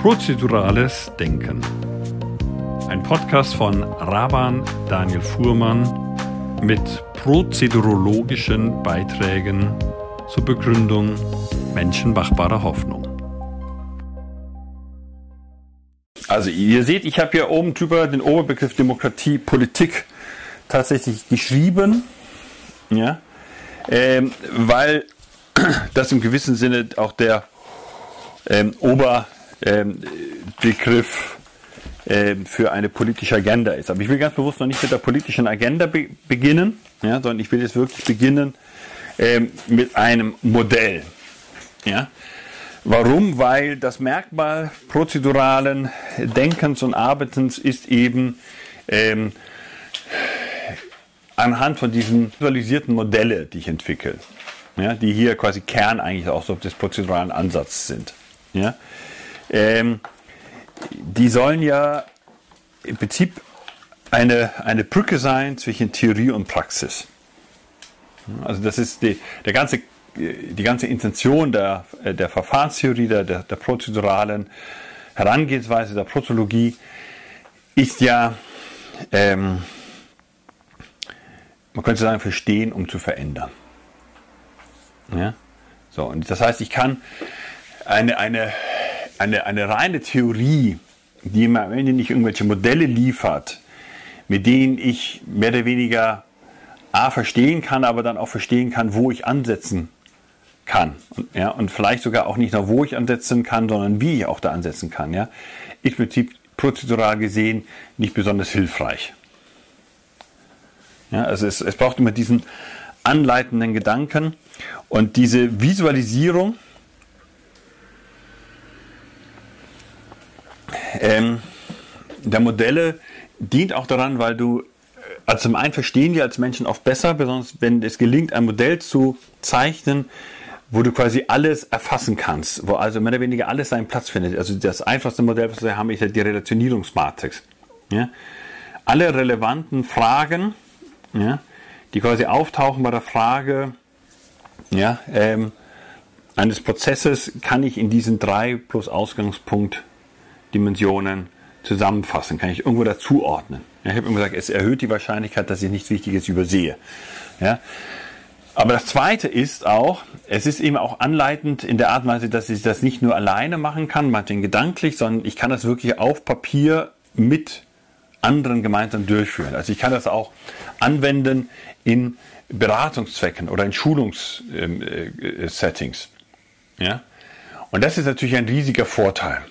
Prozedurales Denken. Ein Podcast von Raban Daniel Fuhrmann mit prozedurologischen Beiträgen zur Begründung menschenmachbarer Hoffnung. Also ihr seht, ich habe hier oben drüber den Oberbegriff Demokratie, Politik tatsächlich geschrieben, ja, ähm, weil das im gewissen Sinne auch der ähm, Oberbegriff ähm, für eine politische Agenda ist. Aber ich will ganz bewusst noch nicht mit der politischen Agenda be beginnen, ja, sondern ich will jetzt wirklich beginnen ähm, mit einem Modell. Ja. Warum? Weil das Merkmal prozeduralen Denkens und Arbeitens ist eben ähm, anhand von diesen visualisierten Modelle, die ich entwickle, ja, die hier quasi Kern eigentlich auch so des prozeduralen Ansatzes sind. Ja, ähm, die sollen ja im Prinzip eine, eine Brücke sein zwischen Theorie und Praxis. Also das ist die, der ganze, die ganze Intention der, der Verfahrenstheorie, der, der, der prozeduralen Herangehensweise, der Prozologie, ist ja, ähm, man könnte sagen, verstehen, um zu verändern. Ja? So, und das heißt, ich kann eine, eine, eine, eine reine Theorie, die mir am Ende nicht irgendwelche Modelle liefert, mit denen ich mehr oder weniger A verstehen kann, aber dann auch verstehen kann, wo ich ansetzen kann. Und, ja, und vielleicht sogar auch nicht nur, wo ich ansetzen kann, sondern wie ich auch da ansetzen kann. Ja, ist im Prinzip prozedural gesehen nicht besonders hilfreich. Ja, also es, es braucht immer diesen anleitenden Gedanken und diese Visualisierung ähm, der Modelle dient auch daran, weil du, also zum einen verstehen wir als Menschen oft besser, besonders wenn es gelingt, ein Modell zu zeichnen, wo du quasi alles erfassen kannst, wo also mehr oder weniger alles seinen Platz findet. Also das einfachste Modell, was wir haben, ist ja die Relationierungsmatrix. Ja? Alle relevanten Fragen, ja, die quasi auftauchen bei der Frage ja, ähm, eines Prozesses, kann ich in diesen drei plus Ausgangspunkt Dimensionen zusammenfassen, kann ich irgendwo dazuordnen. Ja, ich habe immer gesagt, es erhöht die Wahrscheinlichkeit, dass ich nichts Wichtiges übersehe. Ja, aber das Zweite ist auch, es ist eben auch anleitend in der Art und Weise, dass ich das nicht nur alleine machen kann, manchmal gedanklich, sondern ich kann das wirklich auf Papier mit anderen gemeinsam durchführen. Also ich kann das auch anwenden in Beratungszwecken oder in Schulungssettings. Ähm, äh, ja? Und das ist natürlich ein riesiger Vorteil.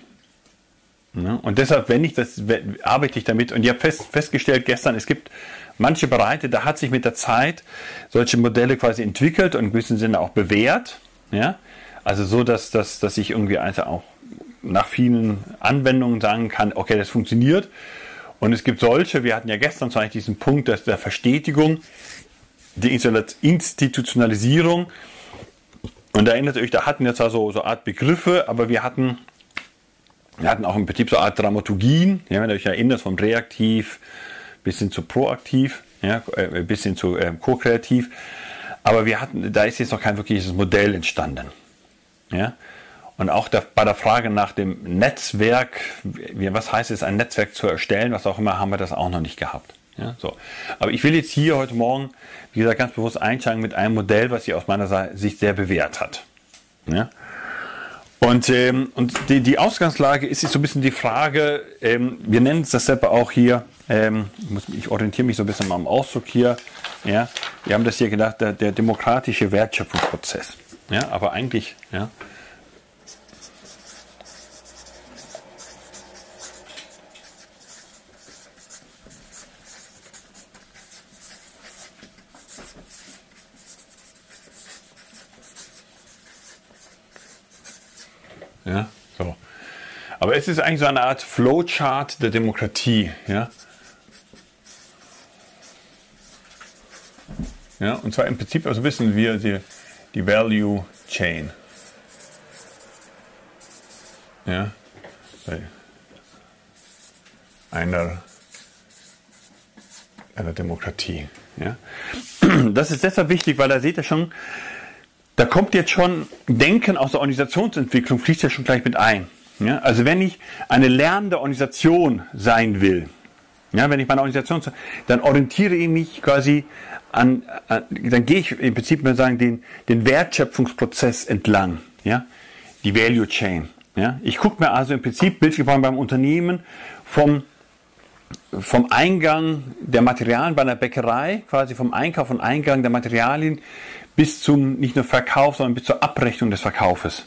Ja? Und deshalb, wenn ich das, arbeite ich damit. Und ich habe fest, festgestellt gestern, es gibt manche Bereiche, da hat sich mit der Zeit solche Modelle quasi entwickelt und in gewissem Sinne auch bewährt. Ja? Also so, dass, dass, dass ich irgendwie einfach auch nach vielen Anwendungen sagen kann, okay, das funktioniert. Und es gibt solche, wir hatten ja gestern Beispiel diesen Punkt dass der Verstetigung, die Institutionalisierung. Und da erinnert euch, da hatten wir zwar so, so Art Begriffe, aber wir hatten, wir hatten auch im Prinzip so eine Art Dramaturgien, ja, wenn ihr euch erinnert, vom Reaktiv bis hin zu Proaktiv, ja, äh, bis hin zu äh, Co-Kreativ. Aber wir hatten, da ist jetzt noch kein wirkliches Modell entstanden. Ja? Und auch der, bei der Frage nach dem Netzwerk, was heißt es, ein Netzwerk zu erstellen, was auch immer, haben wir das auch noch nicht gehabt. Ja, so. Aber ich will jetzt hier heute Morgen, wie gesagt, ganz bewusst einsteigen mit einem Modell, was sich aus meiner Sicht sehr bewährt hat. Ja? Und, ähm, und die, die Ausgangslage ist so ein bisschen die Frage, ähm, wir nennen es das selber auch hier, ähm, ich, muss, ich orientiere mich so ein bisschen mal am Ausdruck hier, ja, wir haben das hier gedacht, der, der demokratische Wertschöpfungsprozess. Ja, aber eigentlich, ja, Ja, so. Aber es ist eigentlich so eine Art Flowchart der Demokratie. Ja? Ja, und zwar im Prinzip also wissen wir die, die Value Chain. Ja, bei einer, einer Demokratie. Ja. Das ist deshalb wichtig, weil da seht ihr schon, da kommt jetzt schon Denken aus der Organisationsentwicklung, fließt ja schon gleich mit ein. Ja, also wenn ich eine lernende Organisation sein will, ja, wenn ich meine Organisation, dann orientiere ich mich quasi an, an dann gehe ich im Prinzip mal sagen den, den Wertschöpfungsprozess entlang, ja, die Value Chain. Ja, ich gucke mir also im Prinzip bildlich beim Unternehmen vom vom Eingang der Materialien bei einer Bäckerei, quasi vom Einkauf und Eingang der Materialien bis zum nicht nur Verkauf, sondern bis zur Abrechnung des Verkaufes.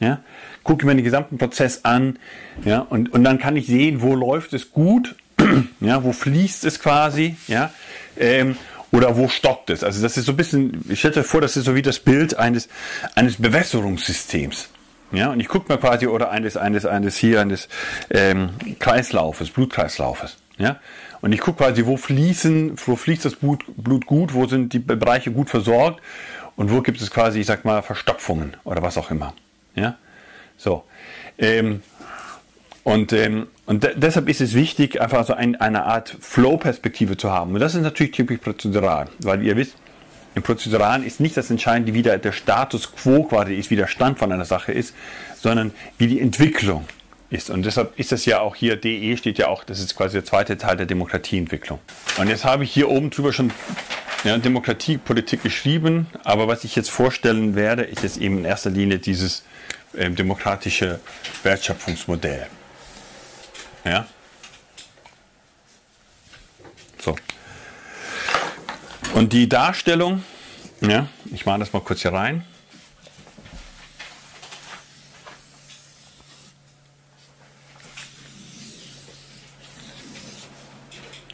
Ja? Gucke mir den gesamten Prozess an ja? und, und dann kann ich sehen, wo läuft es gut, ja? wo fließt es quasi ja? Ähm, oder wo stockt es. Also das ist so ein bisschen, ich stelle vor, das ist so wie das Bild eines, eines Bewässerungssystems. Ja, und ich gucke mir quasi, oder eines, eines, eines hier, eines ähm, Kreislaufes, Blutkreislaufes. Ja, und ich gucke quasi, wo fließen, wo fließt das Blut, Blut gut, wo sind die Bereiche gut versorgt und wo gibt es quasi, ich sag mal, Verstopfungen oder was auch immer. Ja, so. Ähm, und, ähm, und de deshalb ist es wichtig, einfach so ein, eine Art Flow-Perspektive zu haben. Und das ist natürlich typisch prozedural, weil ihr wisst, im Prozeduralen ist nicht das Entscheidende, wie der, der Status quo quasi ist, wie der Stand von einer Sache ist, sondern wie die Entwicklung ist. Und deshalb ist das ja auch hier, DE steht ja auch, das ist quasi der zweite Teil der Demokratieentwicklung. Und jetzt habe ich hier oben drüber schon ja, Demokratiepolitik geschrieben, aber was ich jetzt vorstellen werde, ist jetzt eben in erster Linie dieses äh, demokratische Wertschöpfungsmodell. Ja? So. Und die Darstellung, ja, ich mache das mal kurz hier rein.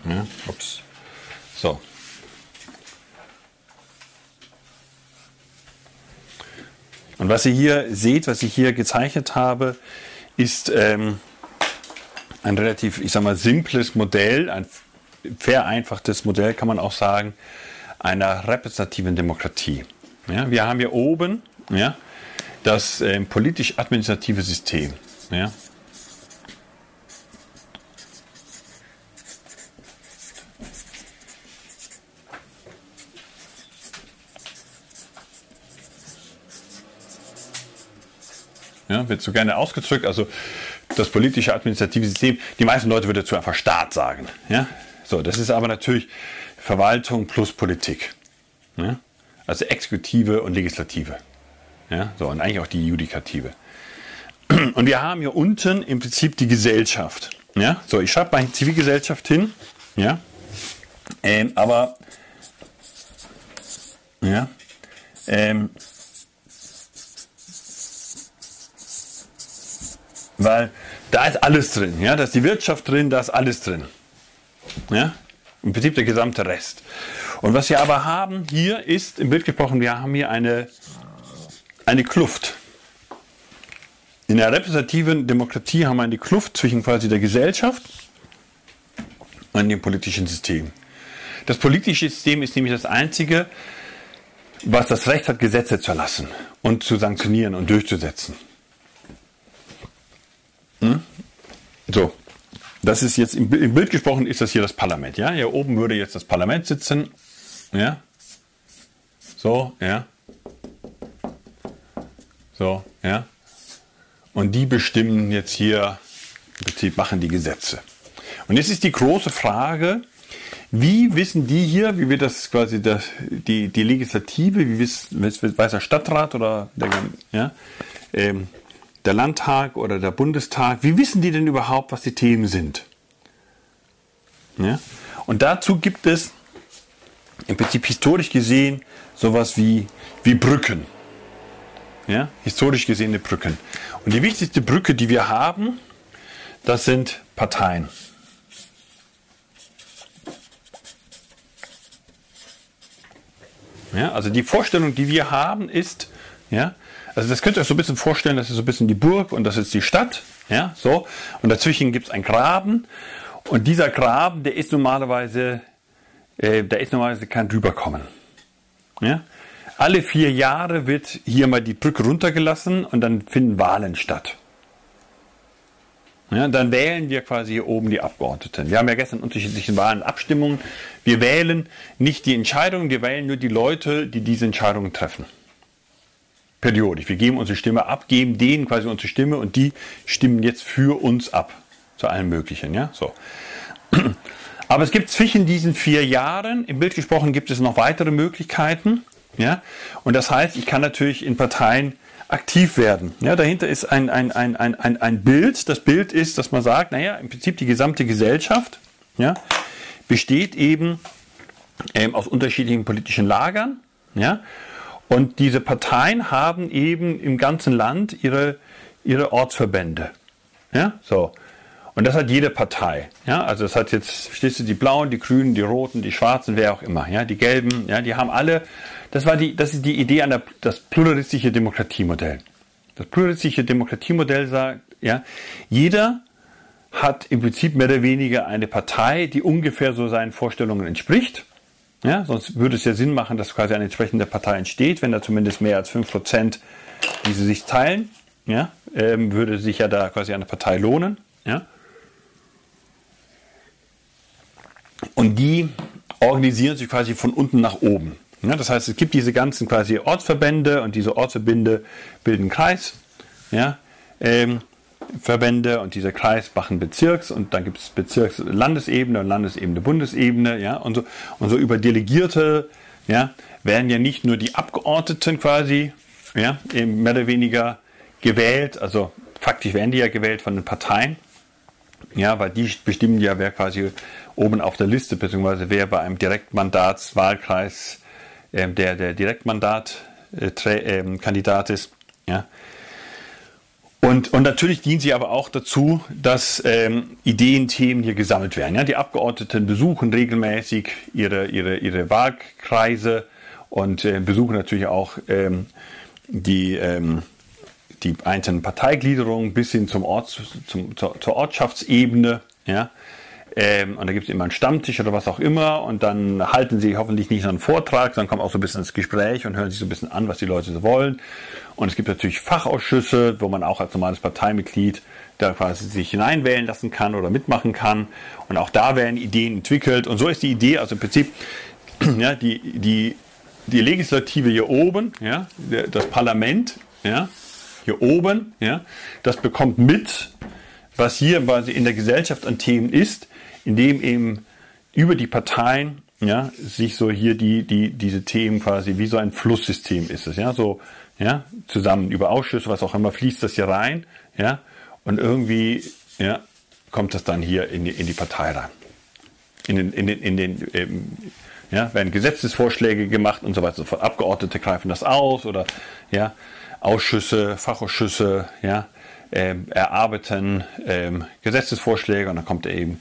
Ja, ups. So. Und was ihr hier seht, was ich hier gezeichnet habe, ist ähm, ein relativ, ich sag mal, simples Modell, ein vereinfachtes Modell kann man auch sagen, einer repräsentativen Demokratie. Ja, wir haben hier oben ja, das äh, politisch-administrative System. Ja. Ja, wird so gerne ausgedrückt, also das politische administrative System. Die meisten Leute würden dazu einfach Staat sagen. Ja? So, das ist aber natürlich Verwaltung plus Politik. Ja? Also Exekutive und Legislative. Ja? So, und eigentlich auch die Judikative. Und wir haben hier unten im Prinzip die Gesellschaft. Ja? So, ich schreibe mal Zivilgesellschaft hin. Ja? Ähm, aber ja, ähm, weil da ist alles drin. Ja? Da ist die Wirtschaft drin, da ist alles drin. Ja? Im Prinzip der gesamte Rest. Und was wir aber haben hier ist, im Bild gesprochen, wir haben hier eine, eine Kluft. In der repräsentativen Demokratie haben wir eine Kluft zwischen quasi der Gesellschaft und dem politischen System. Das politische System ist nämlich das einzige, was das Recht hat, Gesetze zu erlassen und zu sanktionieren und durchzusetzen. Hm? So, das ist jetzt im, Bild gesprochen, ist das hier das Parlament. Ja, hier oben würde jetzt das Parlament sitzen. Ja, so, ja, so, ja. Und die bestimmen jetzt hier, Prinzip machen die Gesetze. Und jetzt ist die große Frage, wie wissen die hier, wie wird das quasi das, die, die Legislative, wie weiß der Stadtrat oder der, ja, ähm, der Landtag oder der Bundestag, wie wissen die denn überhaupt, was die Themen sind? Ja? Und dazu gibt es im Prinzip historisch gesehen sowas wie, wie Brücken. Ja? Historisch gesehene Brücken. Und die wichtigste Brücke, die wir haben, das sind Parteien. Ja, also die Vorstellung, die wir haben, ist, ja, also das könnt ihr euch so ein bisschen vorstellen, das ist so ein bisschen die Burg und das ist die Stadt. Ja, so. Und dazwischen gibt es einen Graben. Und dieser Graben, der ist normalerweise, äh, da ist normalerweise kein Drüberkommen. Ja? Alle vier Jahre wird hier mal die Brücke runtergelassen und dann finden Wahlen statt. Ja, dann wählen wir quasi hier oben die Abgeordneten. Wir haben ja gestern unterschiedliche Wahlen Abstimmungen. Wir wählen nicht die Entscheidungen, wir wählen nur die Leute, die diese Entscheidungen treffen. Periodisch. Wir geben unsere Stimme ab, geben denen quasi unsere Stimme und die stimmen jetzt für uns ab. Zu allem Möglichen, ja, so. Aber es gibt zwischen diesen vier Jahren, im Bild gesprochen, gibt es noch weitere Möglichkeiten, ja. Und das heißt, ich kann natürlich in Parteien aktiv werden. Ja, dahinter ist ein, ein, ein, ein, ein, ein Bild. Das Bild ist, dass man sagt, naja, im Prinzip die gesamte Gesellschaft ja, besteht eben ähm, aus unterschiedlichen politischen Lagern. Ja, und diese Parteien haben eben im ganzen Land ihre, ihre Ortsverbände. Ja, so. Und das hat jede Partei. Ja, also das hat jetzt, verstehst du, die Blauen, die Grünen, die Roten, die Schwarzen, wer auch immer. Ja, die Gelben, ja, die haben alle, das war die, das ist die Idee an der, das pluralistische Demokratiemodell. Das pluralistische Demokratiemodell sagt, ja, jeder hat im Prinzip mehr oder weniger eine Partei, die ungefähr so seinen Vorstellungen entspricht. Ja, sonst würde es ja Sinn machen, dass quasi eine entsprechende Partei entsteht, wenn da zumindest mehr als 5% diese sich teilen. Ja, ähm, würde sich ja da quasi eine Partei lohnen. Ja. Und die organisieren sich quasi von unten nach oben. Ja, das heißt, es gibt diese ganzen quasi Ortsverbände und diese Ortsverbände bilden Kreis. Ja, ähm, Verbände und dieser Kreis machen Bezirks und dann gibt es Bezirks Landesebene und Landesebene Bundesebene, ja, und so, und so über Delegierte, ja, werden ja nicht nur die Abgeordneten quasi, ja, mehr oder weniger gewählt, also faktisch werden die ja gewählt von den Parteien, ja, weil die bestimmen ja, wer quasi oben auf der Liste, beziehungsweise wer bei einem Direktmandatswahlkreis äh, der, der Direktmandat-Kandidat äh, ist. Ja. Und, und natürlich dienen sie aber auch dazu, dass ähm, Ideen, Themen hier gesammelt werden. Ja, die Abgeordneten besuchen regelmäßig ihre, ihre, ihre Wahlkreise und äh, besuchen natürlich auch ähm, die, ähm, die einzelnen Parteigliederungen bis hin zum Orts, zum, zur, zur Ortschaftsebene. Ja. Ähm, und da gibt es immer einen Stammtisch oder was auch immer und dann halten sie hoffentlich nicht nur einen Vortrag, sondern kommen auch so ein bisschen ins Gespräch und hören sich so ein bisschen an, was die Leute so wollen. Und es gibt natürlich Fachausschüsse, wo man auch als normales Parteimitglied da quasi sich hineinwählen lassen kann oder mitmachen kann. Und auch da werden Ideen entwickelt. Und so ist die Idee, also im Prinzip, ja, die, die, die Legislative hier oben, ja, das Parlament, ja, hier oben, ja, das bekommt mit, was hier quasi in der Gesellschaft an Themen ist, indem eben über die Parteien ja, sich so hier die, die, diese Themen quasi wie so ein Flusssystem ist es, ja, so, ja, zusammen über Ausschüsse, was auch immer, fließt das hier rein, ja, und irgendwie, ja, kommt das dann hier in die, in die Partei rein. In den, in den, in den, ähm, ja, werden Gesetzesvorschläge gemacht und so weiter so fort. Abgeordnete greifen das aus oder, ja, Ausschüsse, Fachausschüsse, ja, ähm, erarbeiten ähm, Gesetzesvorschläge und dann kommt eben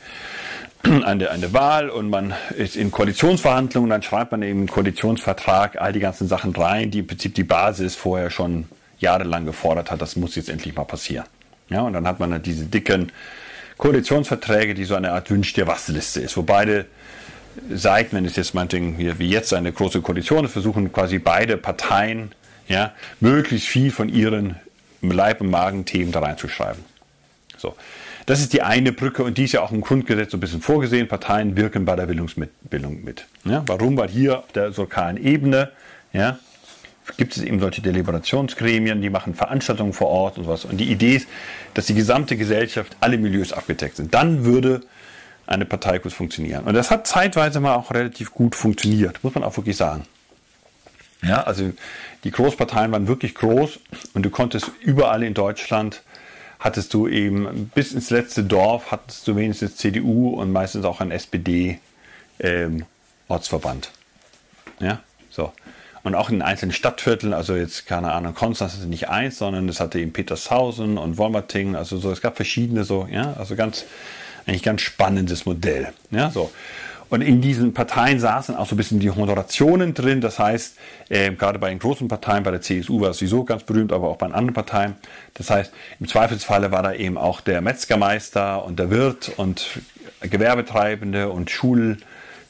eine, eine Wahl und man ist in Koalitionsverhandlungen, dann schreibt man eben einen Koalitionsvertrag all die ganzen Sachen rein, die im Prinzip die Basis vorher schon jahrelang gefordert hat, das muss jetzt endlich mal passieren. Ja, und dann hat man halt diese dicken Koalitionsverträge, die so eine Art Wünsch dir was Liste ist, wo beide Seiten, wenn es jetzt meinetwegen wie jetzt eine große Koalition ist, versuchen quasi beide Parteien ja, möglichst viel von ihren Leib- und Magen-Themen da reinzuschreiben. So. Das ist die eine Brücke und die ist ja auch im Grundgesetz so ein bisschen vorgesehen. Parteien wirken bei der Bildung mit. Ja, warum? Weil hier auf der lokalen Ebene ja, gibt es eben solche Deliberationsgremien, die machen Veranstaltungen vor Ort und sowas. Und die Idee ist, dass die gesamte Gesellschaft, alle Milieus abgedeckt sind. Dann würde eine Partei gut funktionieren. Und das hat zeitweise mal auch relativ gut funktioniert, muss man auch wirklich sagen. Ja, also die Großparteien waren wirklich groß und du konntest überall in Deutschland hattest du eben bis ins letzte Dorf hattest du wenigstens CDU und meistens auch ein SPD ähm. Ja, so. Und auch in einzelnen Stadtvierteln, also jetzt keine Ahnung, Konstanz ist nicht eins, sondern es hatte eben Petershausen und Wolmerting, also so, es gab verschiedene so, ja, also ganz, eigentlich ganz spannendes Modell. Ja, so. Und in diesen Parteien saßen auch so ein bisschen die Honorationen drin. Das heißt, äh, gerade bei den großen Parteien, bei der CSU war es sowieso ganz berühmt, aber auch bei anderen Parteien. Das heißt, im Zweifelsfalle war da eben auch der Metzgermeister und der Wirt und Gewerbetreibende und Schul,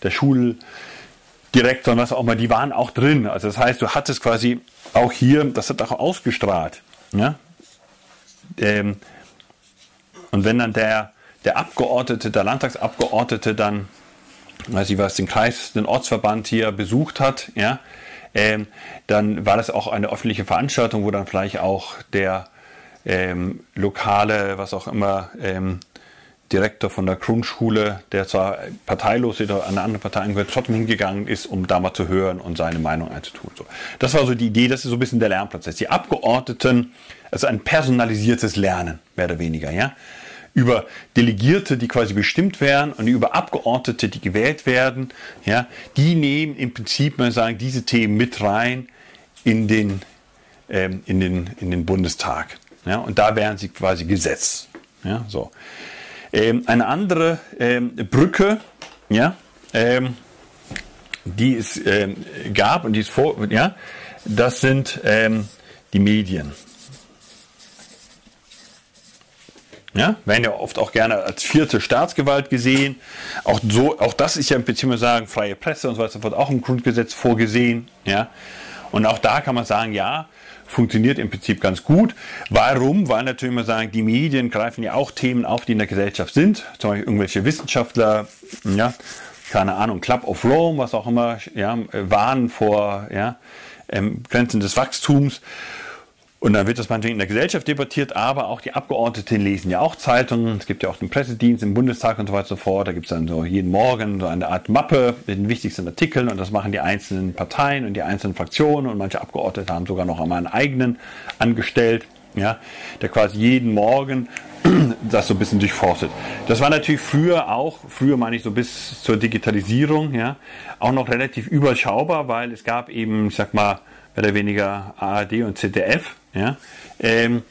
der Schuldirektor und was auch immer, die waren auch drin. Also das heißt, du hattest quasi auch hier, das hat auch ausgestrahlt. Ja? Ähm, und wenn dann der, der Abgeordnete, der Landtagsabgeordnete dann weiß ich was, den Kreis, den Ortsverband hier besucht hat, ja, ähm, dann war das auch eine öffentliche Veranstaltung, wo dann vielleicht auch der ähm, lokale, was auch immer, ähm, Direktor von der Grundschule, der zwar parteilos oder an eine andere Partei angehört, trotzdem hingegangen ist, um da mal zu hören und seine Meinung einzutun. So. Das war so die Idee, das ist so ein bisschen der Lernprozess. Die Abgeordneten, also ein personalisiertes Lernen, mehr oder weniger, ja. Über Delegierte, die quasi bestimmt werden und über Abgeordnete, die gewählt werden, ja, die nehmen im Prinzip, man sagen, diese Themen mit rein in den, ähm, in den, in den Bundestag. Ja, und da wären sie quasi Gesetz. Ja, so. Ähm, eine andere ähm, Brücke, ja, ähm, die es ähm, gab und die es vor, ja, das sind ähm, die Medien. Ja, werden ja oft auch gerne als vierte Staatsgewalt gesehen. Auch so, auch das ist ja im Prinzip sagen, freie Presse und so weiter, wird auch im Grundgesetz vorgesehen. Ja, und auch da kann man sagen, ja, funktioniert im Prinzip ganz gut. Warum? Weil natürlich immer sagen, die Medien greifen ja auch Themen auf, die in der Gesellschaft sind. Zum Beispiel irgendwelche Wissenschaftler, ja, keine Ahnung, Club of Rome, was auch immer, ja, warnen vor ja, ähm, Grenzen des Wachstums. Und dann wird das manchmal in der Gesellschaft debattiert, aber auch die Abgeordneten lesen ja auch Zeitungen. Es gibt ja auch den Pressedienst im Bundestag und so weiter und so fort. Da gibt es dann so jeden Morgen so eine Art Mappe mit den wichtigsten Artikeln und das machen die einzelnen Parteien und die einzelnen Fraktionen und manche Abgeordnete haben sogar noch einmal einen eigenen angestellt, ja, der quasi jeden Morgen das so ein bisschen durchforstet. Das war natürlich früher auch, früher meine ich so bis zur Digitalisierung, ja, auch noch relativ überschaubar, weil es gab eben, ich sag mal, mehr oder weniger ARD und ZDF, ja? Ähm,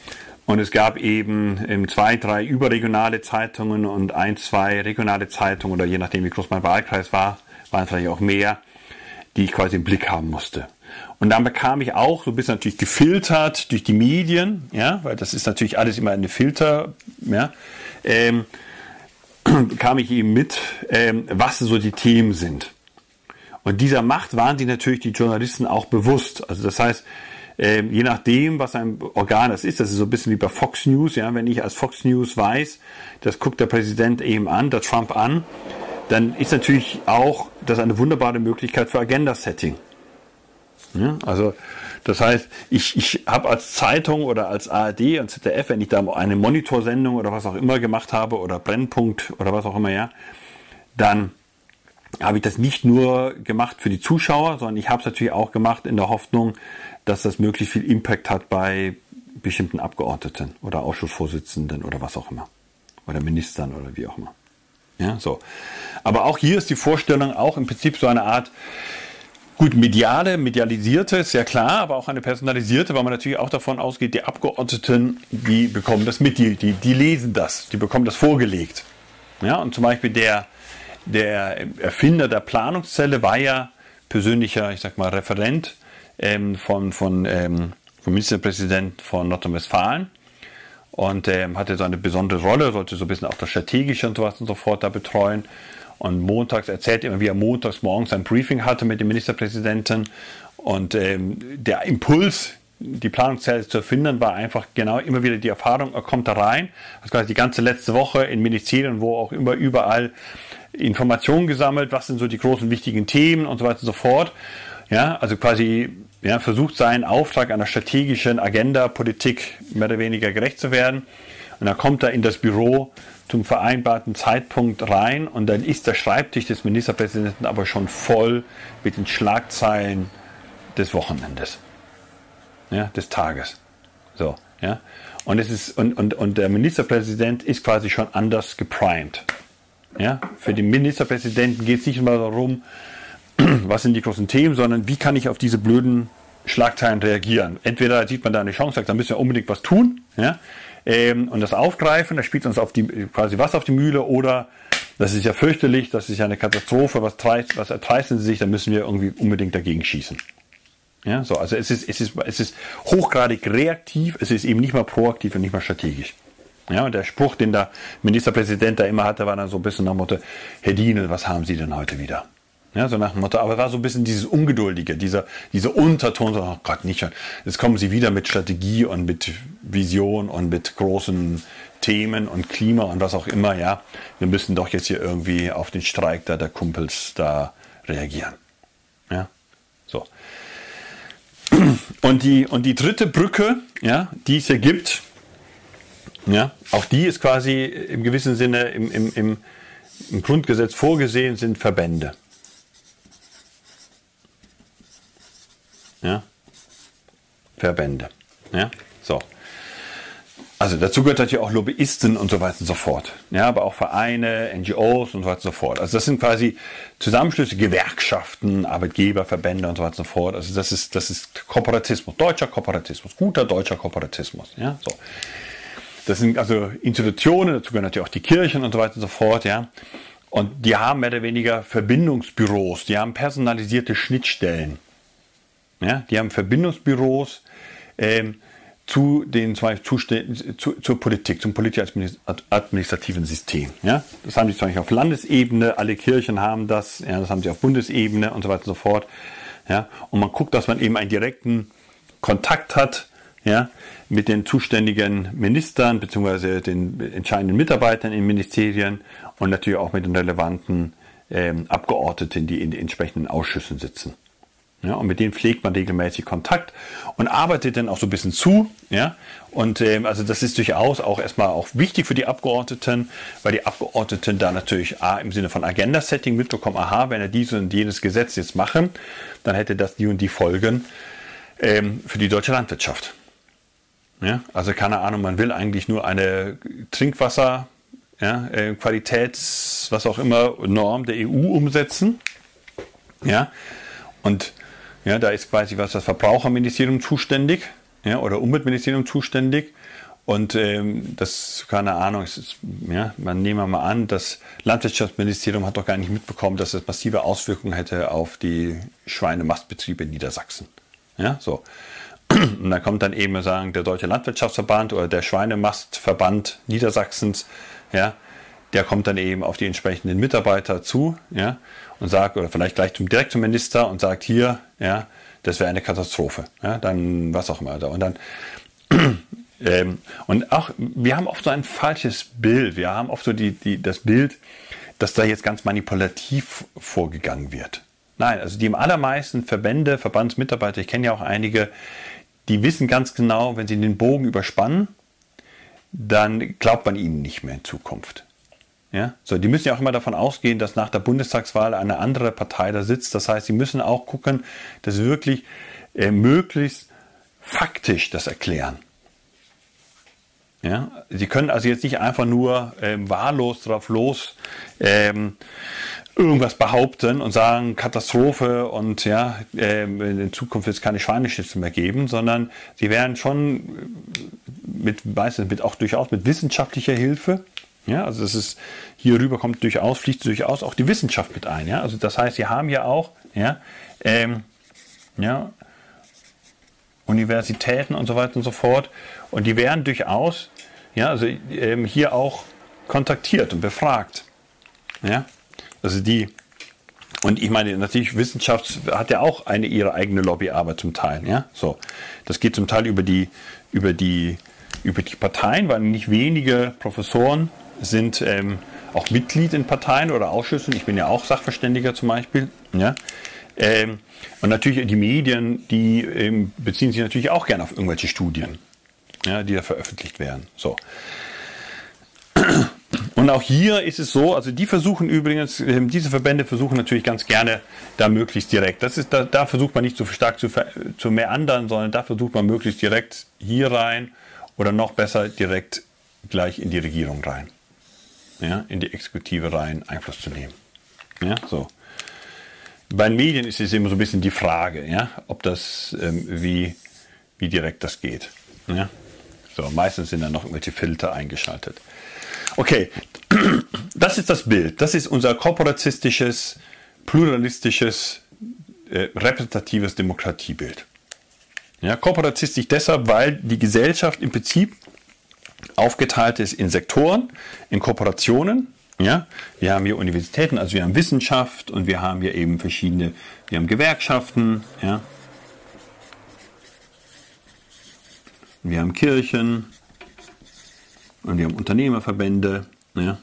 und es gab eben ähm, zwei, drei überregionale Zeitungen und ein, zwei regionale Zeitungen oder je nachdem, wie groß mein Wahlkreis war, waren vielleicht auch mehr, die ich quasi im Blick haben musste. Und dann bekam ich auch so ein bisschen natürlich gefiltert durch die Medien, ja, weil das ist natürlich alles immer eine Filter, ja, ähm, bekam ich eben mit, ähm, was so die Themen sind. Und dieser Macht waren die natürlich die Journalisten auch bewusst. Also das heißt, äh, je nachdem, was ein Organ das ist, das ist so ein bisschen wie bei Fox News, ja, wenn ich als Fox News weiß, das guckt der Präsident eben an, der Trump an, dann ist natürlich auch das eine wunderbare Möglichkeit für Agenda-Setting. Ja, also das heißt, ich, ich habe als Zeitung oder als ARD und ZDF, wenn ich da eine Monitorsendung oder was auch immer gemacht habe oder Brennpunkt oder was auch immer, ja, dann habe ich das nicht nur gemacht für die Zuschauer, sondern ich habe es natürlich auch gemacht in der Hoffnung, dass das möglichst viel Impact hat bei bestimmten Abgeordneten oder Ausschussvorsitzenden oder was auch immer. Oder Ministern oder wie auch immer. Ja, so. Aber auch hier ist die Vorstellung auch im Prinzip so eine Art, gut, mediale, medialisierte, ist ja klar, aber auch eine personalisierte, weil man natürlich auch davon ausgeht, die Abgeordneten, die bekommen das mit, die, die, die lesen das, die bekommen das vorgelegt. Ja, und zum Beispiel der, der Erfinder der Planungszelle war ja persönlicher, ich sag mal, Referent ähm, von, von, ähm, vom Ministerpräsident von Nordrhein-Westfalen und ähm, hatte so eine besondere Rolle, sollte so ein bisschen auch das Strategische und so was und so fort da betreuen. Und montags erzählt immer, wie er montags morgens ein Briefing hatte mit dem Ministerpräsidenten. Und ähm, der Impuls, die Planungszelle zu erfinden, war einfach genau immer wieder die Erfahrung, er kommt da rein, das quasi die ganze letzte Woche in Ministerien, wo auch immer überall Informationen gesammelt, was sind so die großen wichtigen Themen und so weiter und so fort. Ja, also quasi ja, versucht seinen Auftrag einer strategischen Agenda, Politik mehr oder weniger gerecht zu werden. Und dann kommt er in das Büro zum vereinbarten Zeitpunkt rein und dann ist der Schreibtisch des Ministerpräsidenten aber schon voll mit den Schlagzeilen des Wochenendes, ja, des Tages. So, ja. Und es ist und, und, und der Ministerpräsident ist quasi schon anders geprimed. Ja, für den Ministerpräsidenten geht es nicht immer darum, was sind die großen Themen, sondern wie kann ich auf diese blöden Schlagzeilen reagieren. Entweder sieht man da eine Chance, sagt, da müssen wir unbedingt was tun, ja, ähm, und das aufgreifen, da spielt uns auf die, quasi was auf die Mühle, oder das ist ja fürchterlich, das ist ja eine Katastrophe, was, treist, was erdreisten sie sich, da müssen wir irgendwie unbedingt dagegen schießen. Ja, so, also es ist, es ist, es ist hochgradig reaktiv, es ist eben nicht mal proaktiv und nicht mal strategisch. Ja, und der Spruch, den der Ministerpräsident da immer hatte, war dann so ein bisschen nach Motto, Herr Dienel, was haben Sie denn heute wieder? Ja, so nach dem Motto, aber war so ein bisschen dieses Ungeduldige, dieser, dieser Unterton, so, oh Gott, nicht schon. Jetzt kommen Sie wieder mit Strategie und mit Vision und mit großen Themen und Klima und was auch immer, ja. Wir müssen doch jetzt hier irgendwie auf den Streik da der Kumpels da reagieren. Ja, so. Und die, und die dritte Brücke, ja, die es hier gibt, ja, auch die ist quasi im gewissen Sinne im, im, im, im Grundgesetz vorgesehen, sind Verbände. Ja? Verbände. Ja? So. Also dazu gehört natürlich auch Lobbyisten und so weiter und so fort. Ja, aber auch Vereine, NGOs und so weiter und so fort. Also das sind quasi Zusammenschlüsse, Gewerkschaften, Arbeitgeberverbände und so weiter und so fort. Also das ist, das ist Kooperatismus, deutscher Kooperatismus, guter deutscher Kooperatismus. Ja, so. Das sind also Institutionen, dazu gehören natürlich auch die Kirchen und so weiter und so fort, ja. Und die haben mehr oder weniger Verbindungsbüros, die haben personalisierte Schnittstellen. Ja, die haben Verbindungsbüros, ähm, zu den zwei Zuständen, zu, zur Politik, zum politisch-administrativen System. Ja? Das haben sie zum Beispiel auf Landesebene, alle Kirchen haben das, ja, das haben sie auf Bundesebene und so weiter und so fort. Ja? Und man guckt, dass man eben einen direkten Kontakt hat ja, mit den zuständigen Ministern bzw. den entscheidenden Mitarbeitern in Ministerien und natürlich auch mit den relevanten ähm, Abgeordneten, die in den entsprechenden Ausschüssen sitzen. Ja, und mit denen pflegt man regelmäßig Kontakt und arbeitet dann auch so ein bisschen zu. Ja, und ähm, also das ist durchaus auch erstmal auch wichtig für die Abgeordneten, weil die Abgeordneten da natürlich A, im Sinne von Agenda-Setting mitbekommen, aha, wenn er dieses und jenes Gesetz jetzt machen, dann hätte das die und die Folgen ähm, für die deutsche Landwirtschaft. Ja, also keine Ahnung, man will eigentlich nur eine Trinkwasser, ja, äh, Qualitäts, was auch immer, Norm der EU umsetzen. Ja, und ja, da ist quasi was das Verbraucherministerium zuständig ja, oder Umweltministerium zuständig. Und ähm, das, keine Ahnung, ist, ja, man nehmen wir mal an, das Landwirtschaftsministerium hat doch gar nicht mitbekommen, dass es massive Auswirkungen hätte auf die Schweinemastbetriebe in Niedersachsen. Ja, so. Und dann kommt dann eben sagen, der Deutsche Landwirtschaftsverband oder der Schweinemastverband Niedersachsens, ja, der kommt dann eben auf die entsprechenden Mitarbeiter zu, ja, und sagt, oder vielleicht gleich zum, direkt zum Minister und sagt, hier, ja, das wäre eine Katastrophe, ja, dann was auch immer. Und dann, ähm, und auch, wir haben oft so ein falsches Bild, wir haben oft so die, die, das Bild, dass da jetzt ganz manipulativ vorgegangen wird. Nein, also die im allermeisten Verbände, Verbandsmitarbeiter, ich kenne ja auch einige, die wissen ganz genau, wenn sie den Bogen überspannen, dann glaubt man ihnen nicht mehr in Zukunft. Ja, so, die müssen ja auch immer davon ausgehen, dass nach der Bundestagswahl eine andere Partei da sitzt. Das heißt, sie müssen auch gucken, dass wirklich äh, möglichst faktisch das erklären. Ja, sie können also jetzt nicht einfach nur ähm, wahllos drauf los ähm, irgendwas behaupten und sagen Katastrophe und ja ähm, in Zukunft wird es keine Schweineschnitzel mehr geben, sondern sie werden schon mit meistens mit auch durchaus mit wissenschaftlicher Hilfe ja, also das ist, hier rüber kommt durchaus, fließt durchaus auch die Wissenschaft mit ein. Ja, also das heißt, sie haben ja auch, ja, ähm, ja, Universitäten und so weiter und so fort. Und die werden durchaus, ja, also ähm, hier auch kontaktiert und befragt. Ja, also die, und ich meine, natürlich, Wissenschaft hat ja auch eine ihre eigene Lobbyarbeit zum Teil. Ja, so. Das geht zum Teil über die, über die, über die Parteien, weil nicht wenige Professoren sind ähm, auch Mitglied in Parteien oder Ausschüssen. Ich bin ja auch Sachverständiger zum Beispiel. Ja? Ähm, und natürlich die Medien, die ähm, beziehen sich natürlich auch gerne auf irgendwelche Studien, ja, die da veröffentlicht werden. So. Und auch hier ist es so, also die versuchen übrigens, ähm, diese Verbände versuchen natürlich ganz gerne da möglichst direkt. Das ist, da, da versucht man nicht so stark zu, zu mehr anderen, sondern da versucht man möglichst direkt hier rein oder noch besser direkt gleich in die Regierung rein ja, in die Exekutive rein Einfluss zu nehmen. Ja, so. Bei den Medien ist es immer so ein bisschen die Frage, ja, ob das, ähm, wie, wie direkt das geht. Ja. So, meistens sind da noch irgendwelche Filter eingeschaltet. Okay, das ist das Bild. Das ist unser korporatistisches, pluralistisches, äh, repräsentatives Demokratiebild. Ja, korporatistisch deshalb, weil die Gesellschaft im Prinzip aufgeteilt ist in Sektoren, in Kooperationen. Ja, wir haben hier Universitäten, also wir haben Wissenschaft und wir haben hier eben verschiedene, wir haben Gewerkschaften, ja. Wir haben Kirchen und wir haben Unternehmerverbände, ja.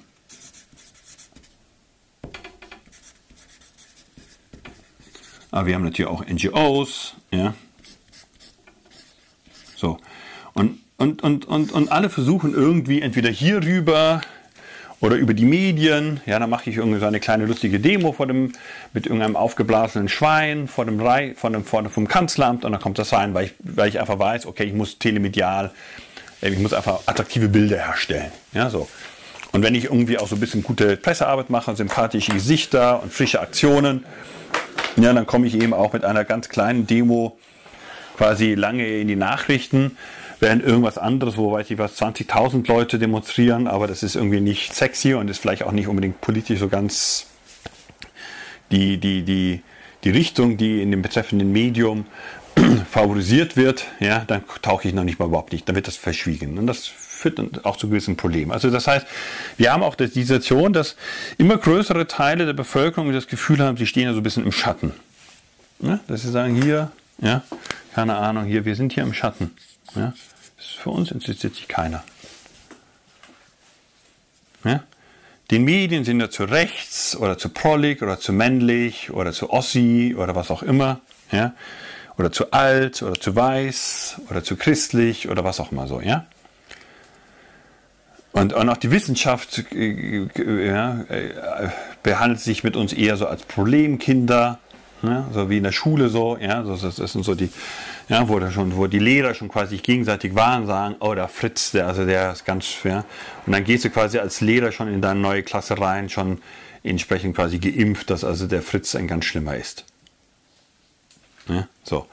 Aber wir haben natürlich auch NGOs, ja. und, und, und, und alle versuchen irgendwie entweder hierüber oder über die Medien. Ja, dann mache ich irgendwie so eine kleine lustige Demo vor dem, mit irgendeinem aufgeblasenen Schwein vor dem, vor dem, vor dem vom Kanzleramt und dann kommt das rein, weil ich, weil ich einfach weiß, okay, ich muss telemedial, äh, ich muss einfach attraktive Bilder herstellen. Ja, so. Und wenn ich irgendwie auch so ein bisschen gute Pressearbeit mache, sympathische Gesichter und frische Aktionen, ja, dann komme ich eben auch mit einer ganz kleinen Demo quasi lange in die Nachrichten während irgendwas anderes, wo weiß ich was, 20.000 Leute demonstrieren, aber das ist irgendwie nicht sexy und ist vielleicht auch nicht unbedingt politisch so ganz die, die, die, die Richtung, die in dem betreffenden Medium favorisiert wird, ja, dann tauche ich noch nicht mal überhaupt nicht, dann wird das verschwiegen. Und das führt dann auch zu gewissen Problemen. Also das heißt, wir haben auch die Situation, dass immer größere Teile der Bevölkerung das Gefühl haben, sie stehen ja so ein bisschen im Schatten. Ja, dass sie sagen, hier, ja, keine Ahnung, hier, wir sind hier im Schatten. Ja? Für uns interessiert sich keiner. Ja? Die Medien sind ja zu rechts oder zu prollig oder zu männlich oder zu Ossi oder was auch immer. Ja? Oder zu alt oder zu weiß oder zu christlich oder was auch immer so. Ja? Und, und auch die Wissenschaft äh, ja, äh, behandelt sich mit uns eher so als Problemkinder, ja, so wie in der Schule so. Ja, das, das sind so die ja, wo, schon, wo die Lehrer schon quasi gegenseitig waren, sagen, oh, der Fritz, der, also der ist ganz schwer. Und dann gehst du quasi als Lehrer schon in deine neue Klasse rein, schon entsprechend quasi geimpft, dass also der Fritz ein ganz schlimmer ist. Ja, so.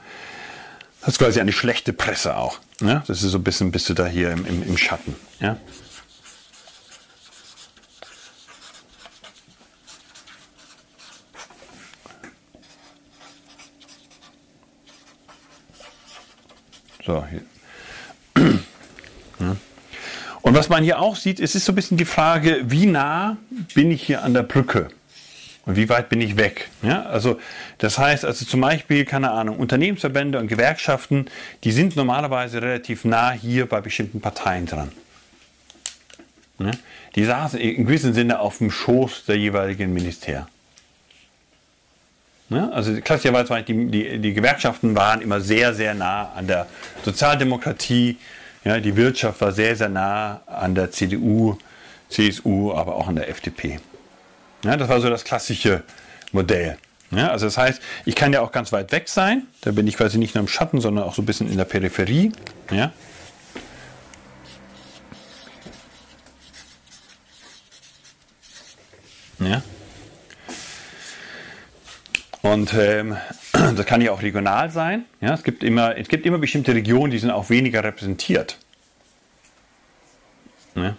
Das ist quasi eine schlechte Presse auch. Ja, das ist so ein bisschen, bist du da hier im, im, im Schatten. Ja. So, hier. Und was man hier auch sieht, es ist so ein bisschen die Frage, wie nah bin ich hier an der Brücke? Und wie weit bin ich weg? Ja, also das heißt, also zum Beispiel, keine Ahnung, Unternehmensverbände und Gewerkschaften, die sind normalerweise relativ nah hier bei bestimmten Parteien dran. Ja, die saßen in gewissem Sinne auf dem Schoß der jeweiligen Minister. Ne? Also klassischerweise waren die, die, die, Gewerkschaften waren immer sehr, sehr nah an der Sozialdemokratie. Ja, die Wirtschaft war sehr, sehr nah an der CDU, CSU, aber auch an der FDP. Ja, das war so das klassische Modell. Ja, also das heißt, ich kann ja auch ganz weit weg sein. Da bin ich quasi nicht nur im Schatten, sondern auch so ein bisschen in der Peripherie. Ja. Ja. Und ähm, das kann ja auch regional sein. Ja, es, gibt immer, es gibt immer bestimmte Regionen, die sind auch weniger repräsentiert. Ja.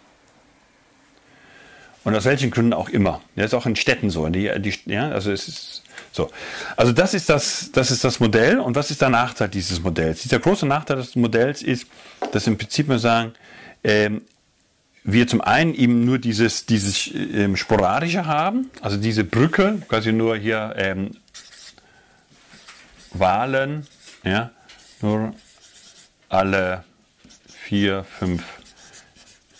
Und aus welchen Gründen auch immer. Das ist auch in Städten so. Die, die, ja, also es ist so. Also das ist das, das ist das Modell. Und was ist der Nachteil dieses Modells? Dieser große Nachteil des Modells ist, dass im Prinzip wir sagen, ähm, wir zum einen eben nur dieses, dieses ähm, Sporadische haben, also diese Brücke, quasi nur hier ähm, Wahlen, ja, nur alle vier, fünf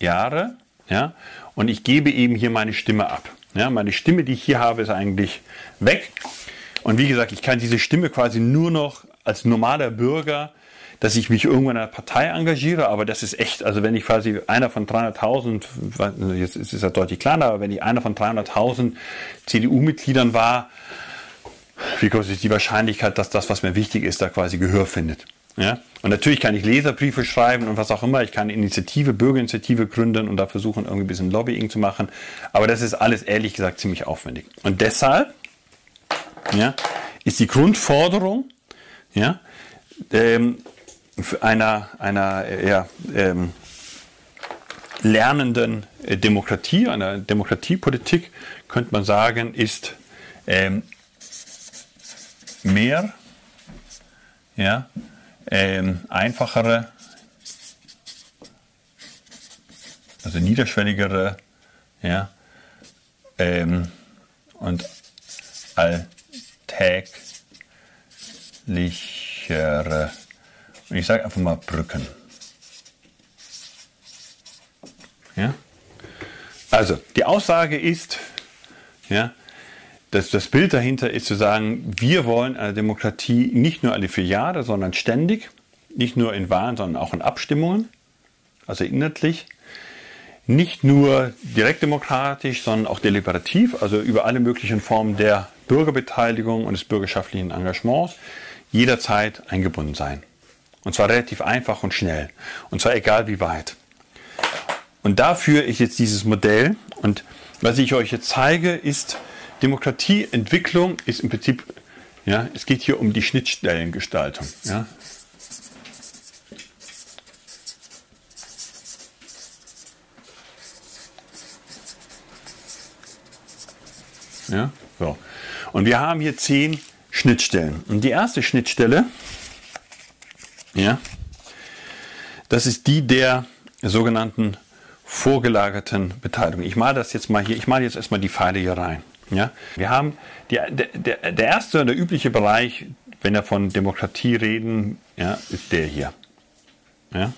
Jahre, ja, und ich gebe eben hier meine Stimme ab. Ja, meine Stimme, die ich hier habe, ist eigentlich weg. Und wie gesagt, ich kann diese Stimme quasi nur noch als normaler Bürger dass ich mich irgendwo in einer Partei engagiere, aber das ist echt, also wenn ich quasi einer von 300.000, jetzt ist es ja deutlich kleiner, aber wenn ich einer von 300.000 CDU-Mitgliedern war, wie groß ist die Wahrscheinlichkeit, dass das, was mir wichtig ist, da quasi Gehör findet? Ja? Und natürlich kann ich Leserbriefe schreiben und was auch immer. Ich kann Initiative, Bürgerinitiative gründen und da versuchen, irgendwie ein bisschen Lobbying zu machen. Aber das ist alles ehrlich gesagt ziemlich aufwendig. Und deshalb ja, ist die Grundforderung, ja, ähm, einer, einer ja, ähm, lernenden äh, Demokratie, einer Demokratiepolitik, könnte man sagen, ist ähm, mehr, ja, ähm, einfachere, also niederschwelligere, ja, ähm, und alltäglichere und ich sage einfach mal Brücken. Ja? Also, die Aussage ist, ja, dass das Bild dahinter ist zu sagen, wir wollen eine Demokratie nicht nur alle vier Jahre, sondern ständig, nicht nur in Wahlen, sondern auch in Abstimmungen. also inhaltlich, nicht nur direktdemokratisch, sondern auch deliberativ, also über alle möglichen Formen der Bürgerbeteiligung und des bürgerschaftlichen Engagements jederzeit eingebunden sein. Und zwar relativ einfach und schnell. Und zwar egal wie weit. Und dafür ist jetzt dieses Modell. Und was ich euch jetzt zeige, ist, Demokratieentwicklung ist im Prinzip, ja, es geht hier um die Schnittstellengestaltung. Ja. Ja, so. Und wir haben hier zehn Schnittstellen. Und die erste Schnittstelle, ja, das ist die der sogenannten vorgelagerten Beteiligung. Ich male das jetzt mal hier, ich male jetzt erstmal die Pfeile hier rein. Ja? Wir haben die, der, der erste der übliche Bereich, wenn wir von Demokratie reden, ja, ist der hier. Ja?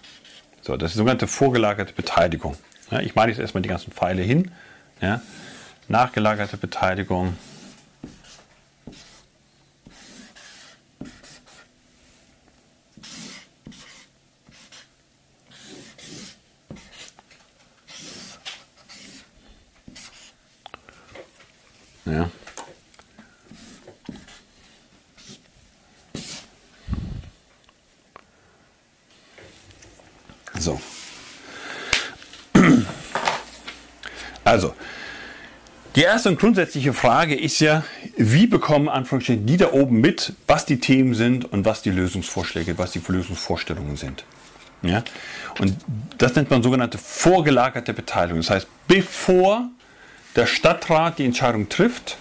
So, das ist die sogenannte vorgelagerte Beteiligung. Ja, ich male jetzt erstmal die ganzen Pfeile hin. Ja? Nachgelagerte Beteiligung. Ja. So. Also, die erste und grundsätzliche Frage ist ja, wie bekommen Anführungsstrichen die da oben mit, was die Themen sind und was die Lösungsvorschläge, was die Lösungsvorstellungen sind. Ja? Und das nennt man sogenannte vorgelagerte Beteiligung. Das heißt, bevor der Stadtrat die Entscheidung trifft,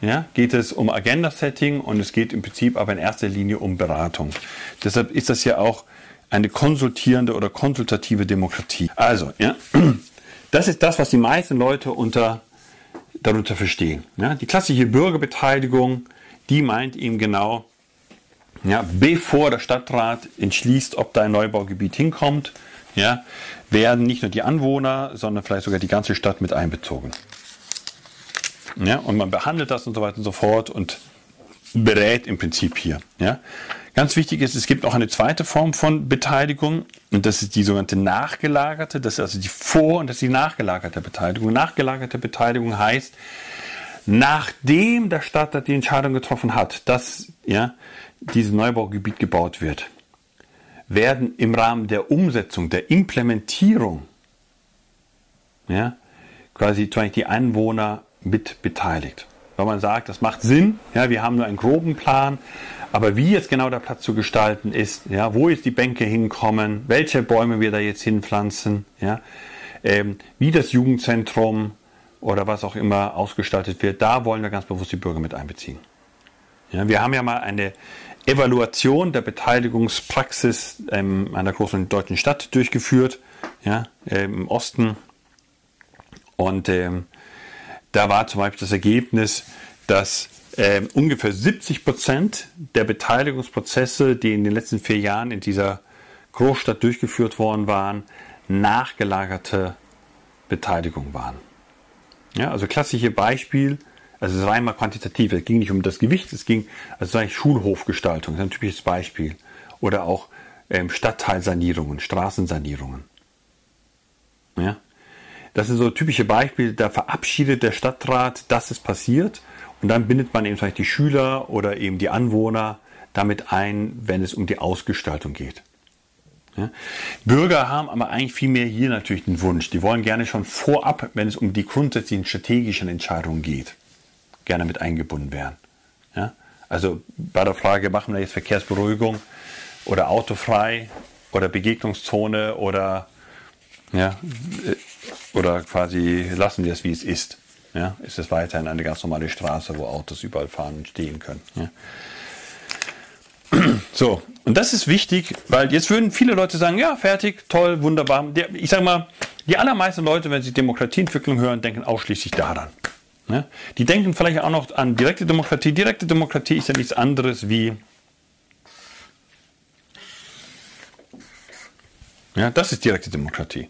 ja, geht es um Agenda-Setting und es geht im Prinzip aber in erster Linie um Beratung. Deshalb ist das ja auch eine konsultierende oder konsultative Demokratie. Also, ja, das ist das, was die meisten Leute unter, darunter verstehen. Ja, die klassische Bürgerbeteiligung, die meint eben genau, ja, bevor der Stadtrat entschließt, ob da ein Neubaugebiet hinkommt, ja, werden nicht nur die Anwohner, sondern vielleicht sogar die ganze Stadt mit einbezogen. Ja, und man behandelt das und so weiter und so fort und berät im Prinzip hier. Ja. Ganz wichtig ist, es gibt auch eine zweite Form von Beteiligung und das ist die sogenannte nachgelagerte, das ist also die vor- und das ist die nachgelagerte Beteiligung. Nachgelagerte Beteiligung heißt, nachdem der Stadtrat die Entscheidung getroffen hat, dass ja, dieses Neubaugebiet gebaut wird, werden im Rahmen der Umsetzung, der Implementierung, ja, quasi die Einwohner mit beteiligt. Weil man sagt, das macht Sinn, ja, wir haben nur einen groben Plan, aber wie jetzt genau der Platz zu gestalten ist, ja, wo jetzt die Bänke hinkommen, welche Bäume wir da jetzt hinpflanzen, ja, ähm, wie das Jugendzentrum oder was auch immer ausgestaltet wird, da wollen wir ganz bewusst die Bürger mit einbeziehen. Ja, wir haben ja mal eine Evaluation der Beteiligungspraxis ähm, einer großen deutschen Stadt durchgeführt, ja, äh, im Osten. Und ähm, da war zum Beispiel das Ergebnis, dass äh, ungefähr 70 Prozent der Beteiligungsprozesse, die in den letzten vier Jahren in dieser Großstadt durchgeführt worden waren, nachgelagerte Beteiligung waren. Ja, also klassische Beispiel, also es ist rein mal quantitativ. Es ging nicht um das Gewicht, es ging, also eigentlich Schulhofgestaltung, das ist ein typisches Beispiel. Oder auch ähm, Stadtteilsanierungen, Straßensanierungen. Ja? Das sind so typische Beispiele, da verabschiedet der Stadtrat, dass es passiert und dann bindet man eben vielleicht die Schüler oder eben die Anwohner damit ein, wenn es um die Ausgestaltung geht. Ja? Bürger haben aber eigentlich viel mehr hier natürlich den Wunsch. Die wollen gerne schon vorab, wenn es um die grundsätzlichen strategischen Entscheidungen geht, gerne mit eingebunden werden. Ja? Also bei der Frage, machen wir jetzt Verkehrsberuhigung oder autofrei oder Begegnungszone oder, ja, äh, oder quasi lassen wir es, wie es ist. Ja? Ist es weiterhin eine ganz normale Straße, wo Autos überall fahren und stehen können. Ja? So, und das ist wichtig, weil jetzt würden viele Leute sagen, ja, fertig, toll, wunderbar. Ich sage mal, die allermeisten Leute, wenn sie Demokratieentwicklung hören, denken ausschließlich daran. Ne? Die denken vielleicht auch noch an direkte Demokratie. Direkte Demokratie ist ja nichts anderes wie. Ja, das ist direkte Demokratie.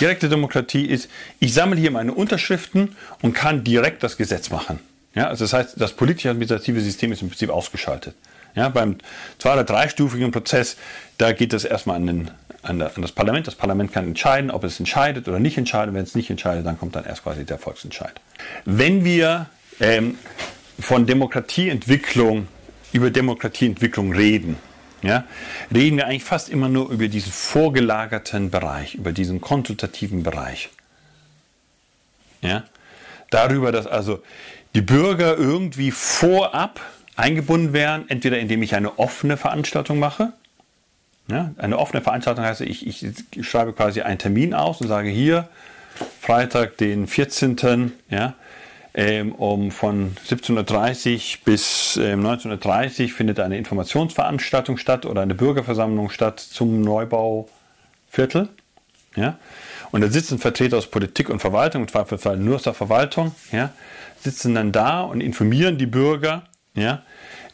Direkte Demokratie ist, ich sammle hier meine Unterschriften und kann direkt das Gesetz machen. Ja, also das heißt, das politisch-administrative System ist im Prinzip ausgeschaltet. Ja, beim zwei- oder dreistufigen Prozess, da geht das erstmal an den, an, der, an, das Parlament. Das Parlament kann entscheiden, ob es entscheidet oder nicht entscheidet. Wenn es nicht entscheidet, dann kommt dann erst quasi der Volksentscheid. Wenn wir ähm, von Demokratieentwicklung über Demokratieentwicklung reden, ja, reden wir eigentlich fast immer nur über diesen vorgelagerten Bereich, über diesen konsultativen Bereich. Ja, darüber, dass also die Bürger irgendwie vorab eingebunden werden, entweder indem ich eine offene Veranstaltung mache. Ja, eine offene Veranstaltung heißt, ich, ich schreibe quasi einen Termin aus und sage hier, Freitag, den 14. Ja, ähm, um von 1730 bis ähm, 1930 findet eine Informationsveranstaltung statt oder eine Bürgerversammlung statt zum Neubauviertel. Ja? Und da sitzen Vertreter aus Politik und Verwaltung, im Zweifelsfall nur aus der Verwaltung, ja? sitzen dann da und informieren die Bürger ja,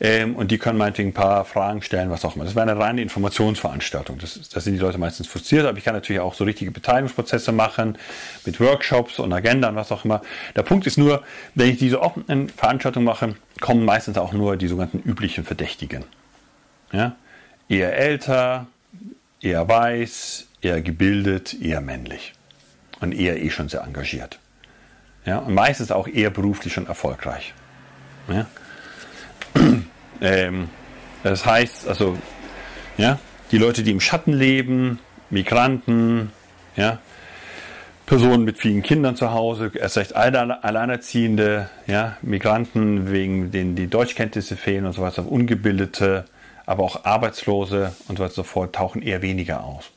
ähm, und die können meinetwegen ein paar Fragen stellen, was auch immer. Das wäre eine reine Informationsveranstaltung. Das, das sind die Leute meistens frustriert, aber ich kann natürlich auch so richtige Beteiligungsprozesse machen mit Workshops und Agenda und was auch immer. Der Punkt ist nur, wenn ich diese offenen Veranstaltungen mache, kommen meistens auch nur die sogenannten üblichen Verdächtigen. Ja? Eher älter, eher weiß, eher gebildet, eher männlich. Und eher eh schon sehr engagiert. Ja? Und meistens auch eher beruflich schon erfolgreich. Ja? Ähm, das heißt, also, ja, die Leute, die im Schatten leben, Migranten, ja, Personen mit vielen Kindern zu Hause, erst recht Alleinerziehende, ja, Migranten, wegen denen die Deutschkenntnisse fehlen und so weiter, Ungebildete, aber auch Arbeitslose und so weiter so fort, tauchen eher weniger aus.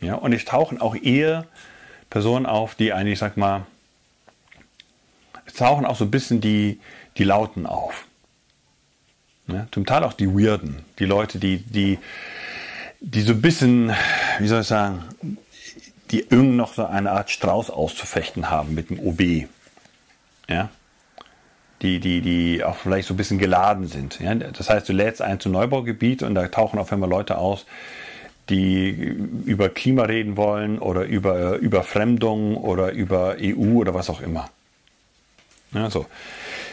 Ja, und es tauchen auch eher Personen auf, die eigentlich, sag mal, es tauchen auch so ein bisschen die, die Lauten auf. Ja, zum Teil auch die Weirden, die Leute, die, die, die so ein bisschen, wie soll ich sagen, die irgend noch so eine Art Strauß auszufechten haben mit dem OB. Ja? Die, die, die auch vielleicht so ein bisschen geladen sind. Ja? Das heißt, du lädst ein zum Neubaugebiet und da tauchen auf einmal Leute aus, die über Klima reden wollen oder über Überfremdung oder über EU oder was auch immer. Ja, so.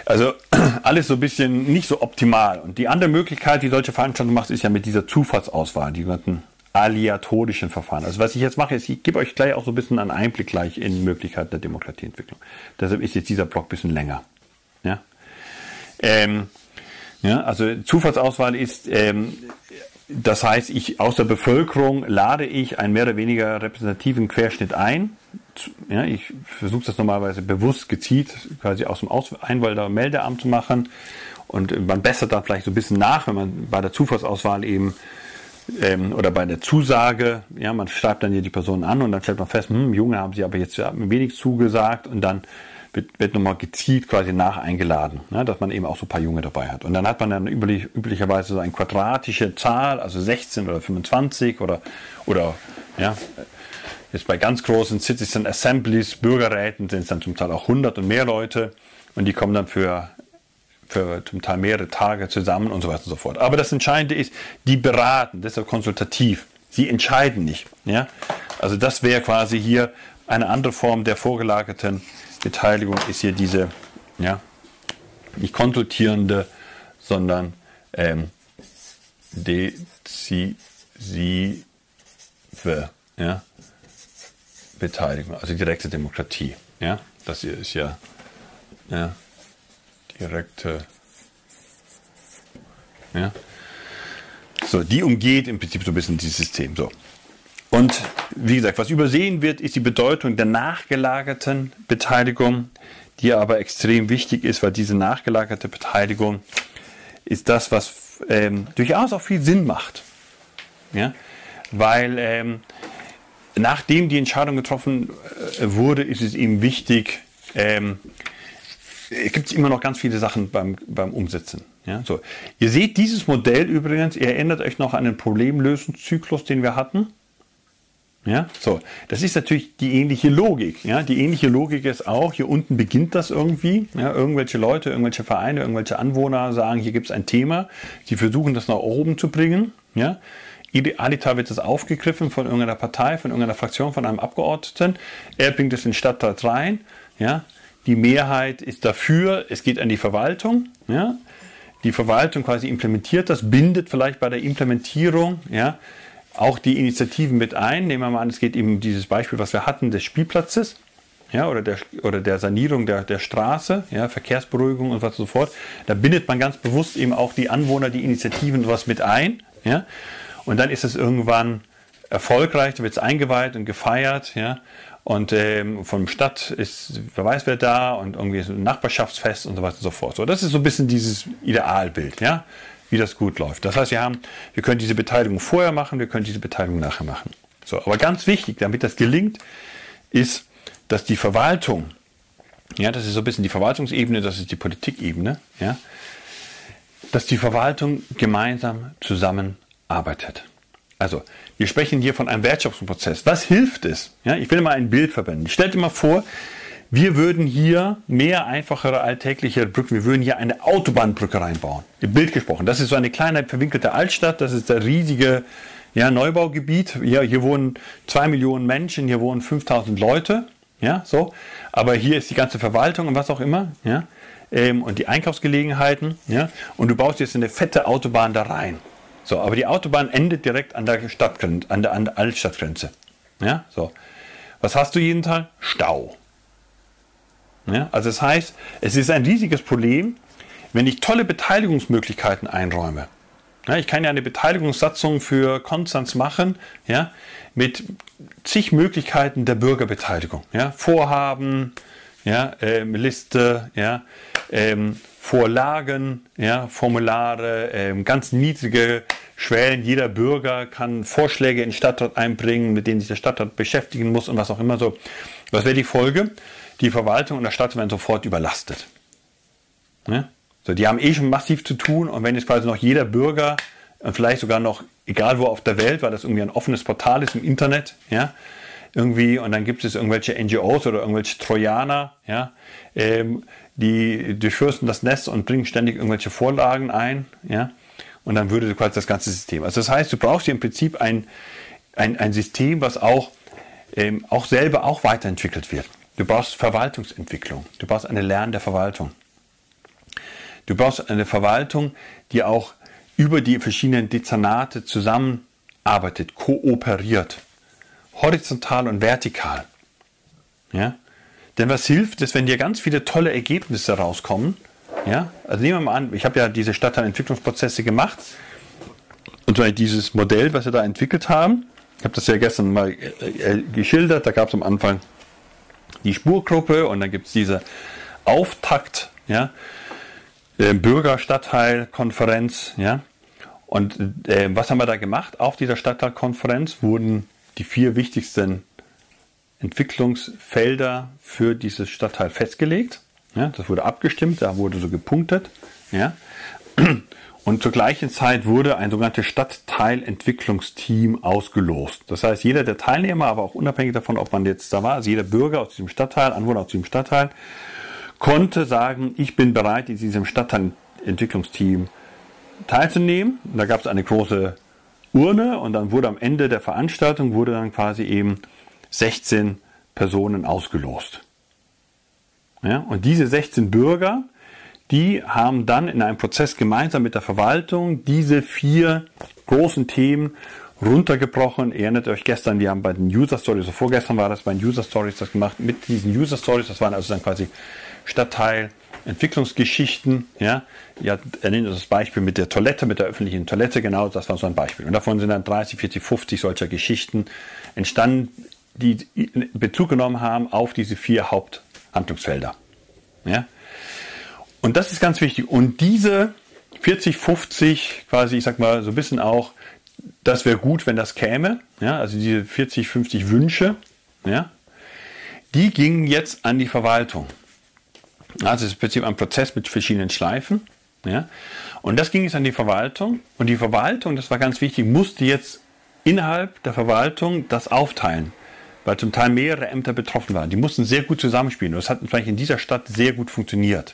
Also alles so ein bisschen nicht so optimal. Und die andere Möglichkeit, die solche Veranstaltung macht, ist ja mit dieser Zufallsauswahl, die sogenannten aleatorischen Verfahren. Also was ich jetzt mache, ist, ich gebe euch gleich auch so ein bisschen einen Einblick gleich in Möglichkeiten der Demokratieentwicklung. Deshalb ist jetzt dieser Block ein bisschen länger. Ja, ähm, ja also Zufallsauswahl ist, ähm, das heißt, ich aus der Bevölkerung lade ich einen mehr oder weniger repräsentativen Querschnitt ein ja, ich versuche das normalerweise bewusst gezielt quasi aus dem aus Einwalder-Meldeamt zu machen. Und man bessert dann vielleicht so ein bisschen nach, wenn man bei der Zufallsauswahl eben ähm, oder bei der Zusage, ja, man schreibt dann hier die Person an und dann stellt man fest, hm, Junge haben sie aber jetzt wenig zugesagt und dann wird, wird nochmal gezielt quasi nach eingeladen, ja, dass man eben auch so ein paar Junge dabei hat. Und dann hat man dann üblich, üblicherweise so eine quadratische Zahl, also 16 oder 25 oder, oder ja, Jetzt bei ganz großen Citizen Assemblies, Bürgerräten sind es dann zum Teil auch 100 und mehr Leute und die kommen dann für, für zum Teil mehrere Tage zusammen und so weiter und so fort. Aber das Entscheidende ist, die beraten, deshalb konsultativ. Sie entscheiden nicht. Ja? Also das wäre quasi hier eine andere Form der vorgelagerten Beteiligung, ist hier diese, ja, nicht konsultierende, sondern ähm, dezisive. Ja? Beteiligung, also direkte Demokratie. Ja, das hier ist ja, ja direkte. Ja. So, die umgeht im Prinzip so ein bisschen dieses System. So. Und wie gesagt, was übersehen wird, ist die Bedeutung der nachgelagerten Beteiligung, die aber extrem wichtig ist, weil diese nachgelagerte Beteiligung ist das, was ähm, durchaus auch viel Sinn macht. Ja? Weil ähm, nachdem die Entscheidung getroffen äh, wurde, ist es ihm wichtig, ähm, es gibt immer noch ganz viele Sachen beim, beim Umsetzen. Ja, so. Ihr seht dieses Modell übrigens, ihr erinnert euch noch an den Problemlösungszyklus, den wir hatten. Ja, so. Das ist natürlich die ähnliche Logik. Ja, die ähnliche Logik ist auch, hier unten beginnt das irgendwie. Ja, irgendwelche Leute, irgendwelche Vereine, irgendwelche Anwohner sagen, hier gibt es ein Thema. Sie versuchen das nach oben zu bringen. Ja, Idealiter wird es aufgegriffen von irgendeiner Partei, von irgendeiner Fraktion, von einem Abgeordneten. Er bringt es in den Stadtrat rein. Ja. Die Mehrheit ist dafür, es geht an die Verwaltung. Ja. Die Verwaltung quasi implementiert das, bindet vielleicht bei der Implementierung ja, auch die Initiativen mit ein. Nehmen wir mal an, es geht eben dieses Beispiel, was wir hatten, des Spielplatzes ja, oder, der, oder der Sanierung der, der Straße, ja, Verkehrsberuhigung und was so fort. Da bindet man ganz bewusst eben auch die Anwohner, die Initiativen was mit ein. Ja, und dann ist es irgendwann erfolgreich, da wird es eingeweiht und gefeiert. Ja, und ähm, vom Stadt ist, wer weiß wer da und irgendwie ist ein Nachbarschaftsfest und so weiter und so fort. So, das ist so ein bisschen dieses Idealbild, ja, wie das gut läuft. Das heißt, wir haben, wir können diese Beteiligung vorher machen, wir können diese Beteiligung nachher machen. So, aber ganz wichtig, damit das gelingt, ist, dass die Verwaltung, ja, das ist so ein bisschen die Verwaltungsebene, das ist die Politikebene, ja, dass die Verwaltung gemeinsam zusammenarbeitet. Also, wir sprechen hier von einem Wertschöpfungsprozess. Was hilft es? Ja, ich will mal ein Bild verwenden. Stellt dir mal vor, wir würden hier mehr einfachere alltägliche Brücken, wir würden hier eine Autobahnbrücke reinbauen. Im Bild gesprochen. Das ist so eine kleine verwinkelte Altstadt, das ist der riesige ja, Neubaugebiet. Hier, hier wohnen zwei Millionen Menschen, hier wohnen 5000 Leute. Ja, so. Aber hier ist die ganze Verwaltung und was auch immer. Ja, ähm, und die Einkaufsgelegenheiten. Ja, und du baust jetzt eine fette Autobahn da rein. So, aber die Autobahn endet direkt an der Stadtgrenze, an der, an der Altstadtgrenze. Ja, so. Was hast du jeden Tag? Stau. Ja, also das heißt, es ist ein riesiges Problem, wenn ich tolle Beteiligungsmöglichkeiten einräume. Ja, ich kann ja eine Beteiligungssatzung für Konstanz machen, ja, mit zig Möglichkeiten der Bürgerbeteiligung. Ja, Vorhaben, ja, ähm, Liste, ja, ähm, Vorlagen, ja, Formulare, ähm, ganz niedrige Schwellen. Jeder Bürger kann Vorschläge in den Stadtrat einbringen, mit denen sich der Stadtrat beschäftigen muss und was auch immer so. Was wäre die Folge? Die Verwaltung und der Stadt werden sofort überlastet. Ja? So, die haben eh schon massiv zu tun und wenn jetzt quasi noch jeder Bürger und vielleicht sogar noch, egal wo auf der Welt, weil das irgendwie ein offenes Portal ist im Internet, ja, irgendwie, und dann gibt es irgendwelche NGOs oder irgendwelche Trojaner, ja, ähm, die durchfürsten das Netz und bringen ständig irgendwelche Vorlagen ein, ja, und dann würde quasi das ganze System. Also das heißt, du brauchst hier im Prinzip ein, ein, ein System, was auch, ähm, auch selber auch weiterentwickelt wird. Du brauchst Verwaltungsentwicklung, du brauchst eine lernende Verwaltung. Du brauchst eine Verwaltung, die auch über die verschiedenen Dezernate zusammenarbeitet, kooperiert horizontal und vertikal. Ja? Denn was hilft es, wenn dir ganz viele tolle Ergebnisse rauskommen? Ja? Also nehmen wir mal an, ich habe ja diese Stadtteilentwicklungsprozesse gemacht und dieses Modell, was wir da entwickelt haben, ich habe das ja gestern mal äh, äh, geschildert, da gab es am Anfang die Spurgruppe und dann gibt es diese Auftakt, ja, äh, Bürgerstadtteilkonferenz, ja. Und äh, was haben wir da gemacht? Auf dieser Stadtteilkonferenz wurden die vier wichtigsten Entwicklungsfelder für dieses Stadtteil festgelegt. Ja, das wurde abgestimmt, da wurde so gepunktet. Ja. Und zur gleichen Zeit wurde ein sogenanntes Stadtteilentwicklungsteam ausgelost. Das heißt, jeder der Teilnehmer, aber auch unabhängig davon, ob man jetzt da war, also jeder Bürger aus diesem Stadtteil, Anwohner aus diesem Stadtteil, konnte sagen, ich bin bereit, in diesem Stadtteilentwicklungsteam teilzunehmen. da gab es eine große Urne und dann wurde am Ende der Veranstaltung wurde dann quasi eben 16 Personen ausgelost. Ja, und diese 16 Bürger, die haben dann in einem Prozess gemeinsam mit der Verwaltung diese vier großen Themen runtergebrochen. Ihr erinnert euch gestern, wir haben bei den User Stories, so vorgestern war das bei den User Stories das gemacht, mit diesen User Stories, das waren also dann quasi Stadtteil, Entwicklungsgeschichten, ja, ja, er nennt das Beispiel mit der Toilette, mit der öffentlichen Toilette, genau, das war so ein Beispiel. Und davon sind dann 30, 40, 50 solcher Geschichten entstanden, die Bezug genommen haben auf diese vier Haupthandlungsfelder. Ja. Und das ist ganz wichtig. Und diese 40, 50, quasi, ich sag mal, so ein bisschen auch, das wäre gut, wenn das käme, ja, also diese 40, 50 Wünsche, ja, die gingen jetzt an die Verwaltung. Also es ist im Prinzip ein Prozess mit verschiedenen Schleifen. Ja? Und das ging jetzt an die Verwaltung. Und die Verwaltung, das war ganz wichtig, musste jetzt innerhalb der Verwaltung das aufteilen, weil zum Teil mehrere Ämter betroffen waren. Die mussten sehr gut zusammenspielen. Und das hat vielleicht in dieser Stadt sehr gut funktioniert.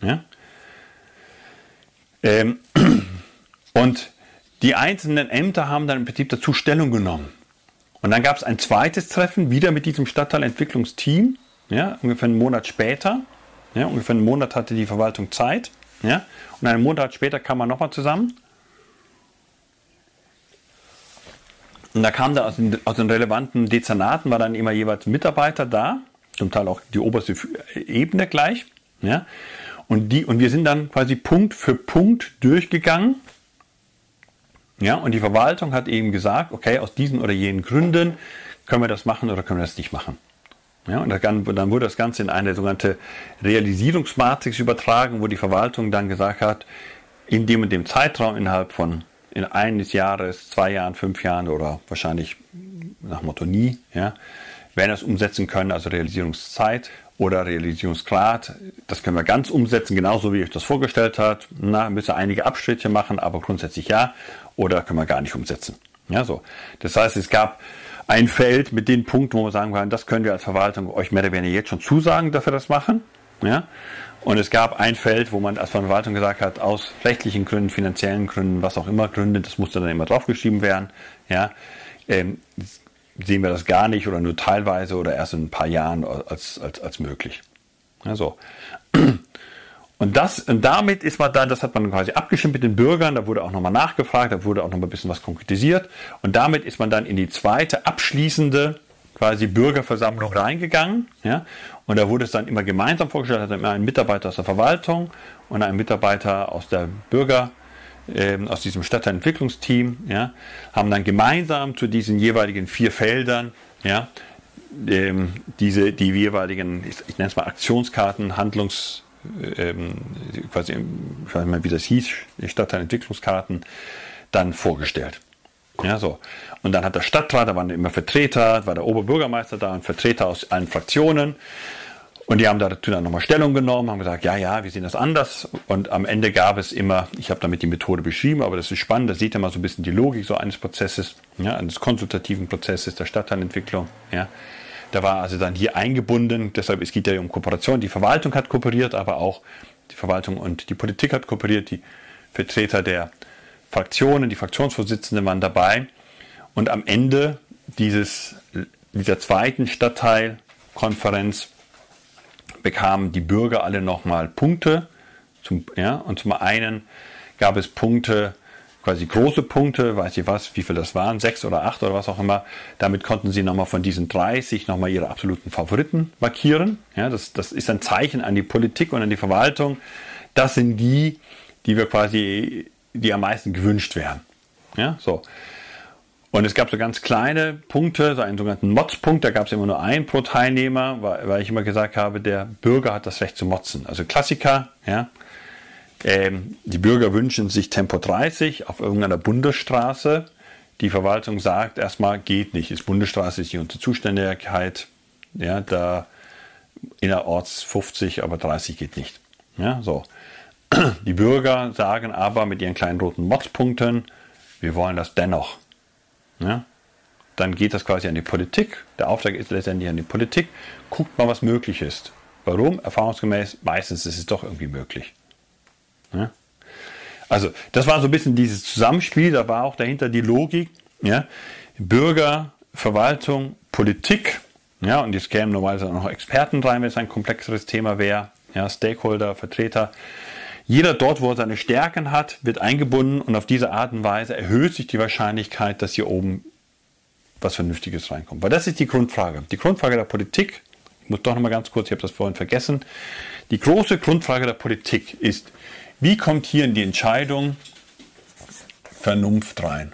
Ja? Ähm, und die einzelnen Ämter haben dann im Prinzip dazu Stellung genommen. Und dann gab es ein zweites Treffen, wieder mit diesem Stadtteilentwicklungsteam ja, ungefähr einen Monat später, ja, ungefähr einen Monat hatte die Verwaltung Zeit, ja, und einen Monat später kam man nochmal zusammen. Und da kam da aus den, aus den relevanten Dezernaten, war dann immer jeweils Mitarbeiter da, zum Teil auch die oberste Ebene gleich. Ja? Und, die, und wir sind dann quasi Punkt für Punkt durchgegangen. Ja, und die Verwaltung hat eben gesagt, okay, aus diesen oder jenen Gründen können wir das machen oder können wir das nicht machen. Ja, und dann, dann wurde das Ganze in eine sogenannte Realisierungsmatrix übertragen, wo die Verwaltung dann gesagt hat, in dem und dem Zeitraum innerhalb von in eines Jahres, zwei Jahren, fünf Jahren oder wahrscheinlich nach Motto nie, ja, werden das umsetzen können, also Realisierungszeit oder Realisierungsgrad. Das können wir ganz umsetzen, genauso wie ich das vorgestellt hat. Na, müssen einige Abstriche machen, aber grundsätzlich ja. Oder können wir gar nicht umsetzen. Ja, so. Das heißt, es gab ein Feld mit den Punkten, wo wir sagen können, das können wir als Verwaltung euch mehr oder weniger jetzt schon zusagen, dass wir das machen. Ja. Und es gab ein Feld, wo man als Verwaltung gesagt hat, aus rechtlichen Gründen, finanziellen Gründen, was auch immer Gründen, das musste dann immer draufgeschrieben werden. Ja. Ähm, sehen wir das gar nicht oder nur teilweise oder erst in ein paar Jahren als, als, als möglich. Ja, so. Und, das, und damit ist man dann, das hat man quasi abgestimmt mit den Bürgern, da wurde auch nochmal nachgefragt, da wurde auch nochmal ein bisschen was konkretisiert. Und damit ist man dann in die zweite abschließende quasi Bürgerversammlung reingegangen. Ja? Und da wurde es dann immer gemeinsam vorgestellt, hat immer ein Mitarbeiter aus der Verwaltung und ein Mitarbeiter aus der Bürger, ähm, aus diesem Stadtteilentwicklungsteam, ja, haben dann gemeinsam zu diesen jeweiligen vier Feldern, ja, ähm, diese, die jeweiligen, ich, ich nenne es mal Aktionskarten, Handlungs, ähm, quasi, ich weiß nicht mehr, wie das hieß, Stadtteilentwicklungskarten, dann vorgestellt. Ja, so. Und dann hat der Stadtrat, da waren immer Vertreter, war der Oberbürgermeister da und Vertreter aus allen Fraktionen. Und die haben dazu dann nochmal Stellung genommen, haben gesagt, ja, ja, wir sehen das anders. Und am Ende gab es immer, ich habe damit die Methode beschrieben, aber das ist spannend, da sieht ihr mal so ein bisschen die Logik so eines Prozesses, ja, eines konsultativen Prozesses der Stadtteilentwicklung. Ja. Da war also dann hier eingebunden, deshalb es geht ja um Kooperation. Die Verwaltung hat kooperiert, aber auch die Verwaltung und die Politik hat kooperiert, die Vertreter der Fraktionen, die Fraktionsvorsitzenden waren dabei. Und am Ende dieses, dieser zweiten Stadtteilkonferenz bekamen die Bürger alle nochmal Punkte. Zum, ja, und zum einen gab es Punkte, quasi große Punkte, weiß ich was, wie viel das waren, sechs oder acht oder was auch immer. Damit konnten sie nochmal von diesen 30 nochmal ihre absoluten Favoriten markieren. Ja, das, das ist ein Zeichen an die Politik und an die Verwaltung. Das sind die, die wir quasi, die am meisten gewünscht werden. Ja, so. Und es gab so ganz kleine Punkte, so einen sogenannten Mods-Punkt, da gab es immer nur einen pro Teilnehmer, weil, weil, ich immer gesagt habe, der Bürger hat das Recht zu motzen. Also Klassiker, ja. Ähm, die Bürger wünschen sich Tempo 30 auf irgendeiner Bundesstraße. Die Verwaltung sagt erstmal, geht nicht. Ist Bundesstraße ist nicht unter Zuständigkeit. Ja, da innerorts 50, aber 30 geht nicht. Ja, so. Die Bürger sagen aber mit ihren kleinen roten Mods-Punkten, wir wollen das dennoch. Ja? Dann geht das quasi an die Politik. Der Auftrag ist letztendlich an die Politik. Guckt mal, was möglich ist. Warum? Erfahrungsgemäß, meistens ist es doch irgendwie möglich. Ja? Also, das war so ein bisschen dieses Zusammenspiel, da war auch dahinter die Logik. Ja? Bürger, Verwaltung, Politik, ja, und jetzt kämen normalerweise auch noch Experten rein, wenn es ein komplexeres Thema wäre, ja, Stakeholder, Vertreter. Jeder dort, wo er seine Stärken hat, wird eingebunden und auf diese Art und Weise erhöht sich die Wahrscheinlichkeit, dass hier oben was Vernünftiges reinkommt. Weil das ist die Grundfrage. Die Grundfrage der Politik, ich muss doch noch mal ganz kurz, ich habe das vorhin vergessen, die große Grundfrage der Politik ist, wie kommt hier in die Entscheidung Vernunft rein?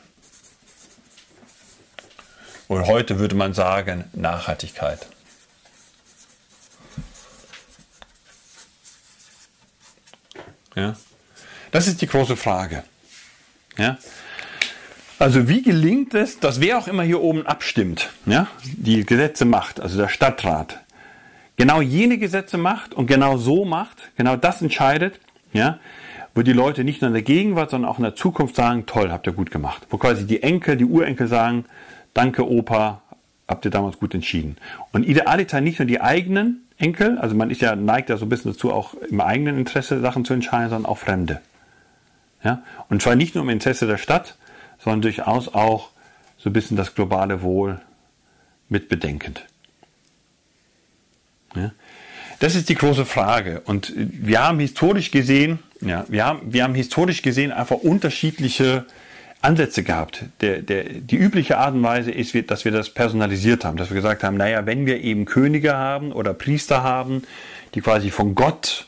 Und heute würde man sagen Nachhaltigkeit. Ja? Das ist die große Frage. Ja? Also wie gelingt es, dass wer auch immer hier oben abstimmt, ja, die Gesetze macht, also der Stadtrat, genau jene Gesetze macht und genau so macht, genau das entscheidet, ja, wo die Leute nicht nur in der Gegenwart, sondern auch in der Zukunft sagen, toll, habt ihr gut gemacht. Wo quasi die Enkel, die Urenkel sagen, danke Opa, habt ihr damals gut entschieden. Und idealiter nicht nur die eigenen Enkel, also man ist ja, neigt ja so ein bisschen dazu, auch im eigenen Interesse Sachen zu entscheiden, sondern auch Fremde. Ja? Und zwar nicht nur im Interesse der Stadt, sondern durchaus auch so ein bisschen das globale Wohl mit bedenkend. Ja? Das ist die große Frage. Und wir haben historisch gesehen, ja, wir haben, wir haben historisch gesehen einfach unterschiedliche Ansätze gehabt. Der, der, die übliche Art und Weise ist, dass wir das personalisiert haben, dass wir gesagt haben, naja, wenn wir eben Könige haben oder Priester haben, die quasi von Gott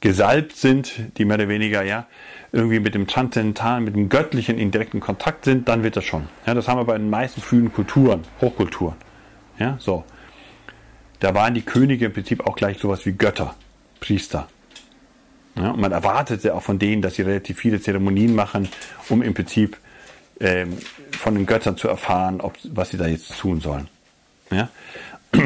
gesalbt sind, die mehr oder weniger ja irgendwie mit dem Transzendentalen, mit dem Göttlichen in direkten Kontakt sind, dann wird das schon. Ja, das haben wir bei den meisten frühen Kulturen, Hochkulturen. Ja, so. Da waren die Könige im Prinzip auch gleich sowas wie Götter, Priester. Ja, und man erwartete auch von denen, dass sie relativ viele Zeremonien machen, um im Prinzip ähm, von den Göttern zu erfahren, ob, was sie da jetzt tun sollen. Ja?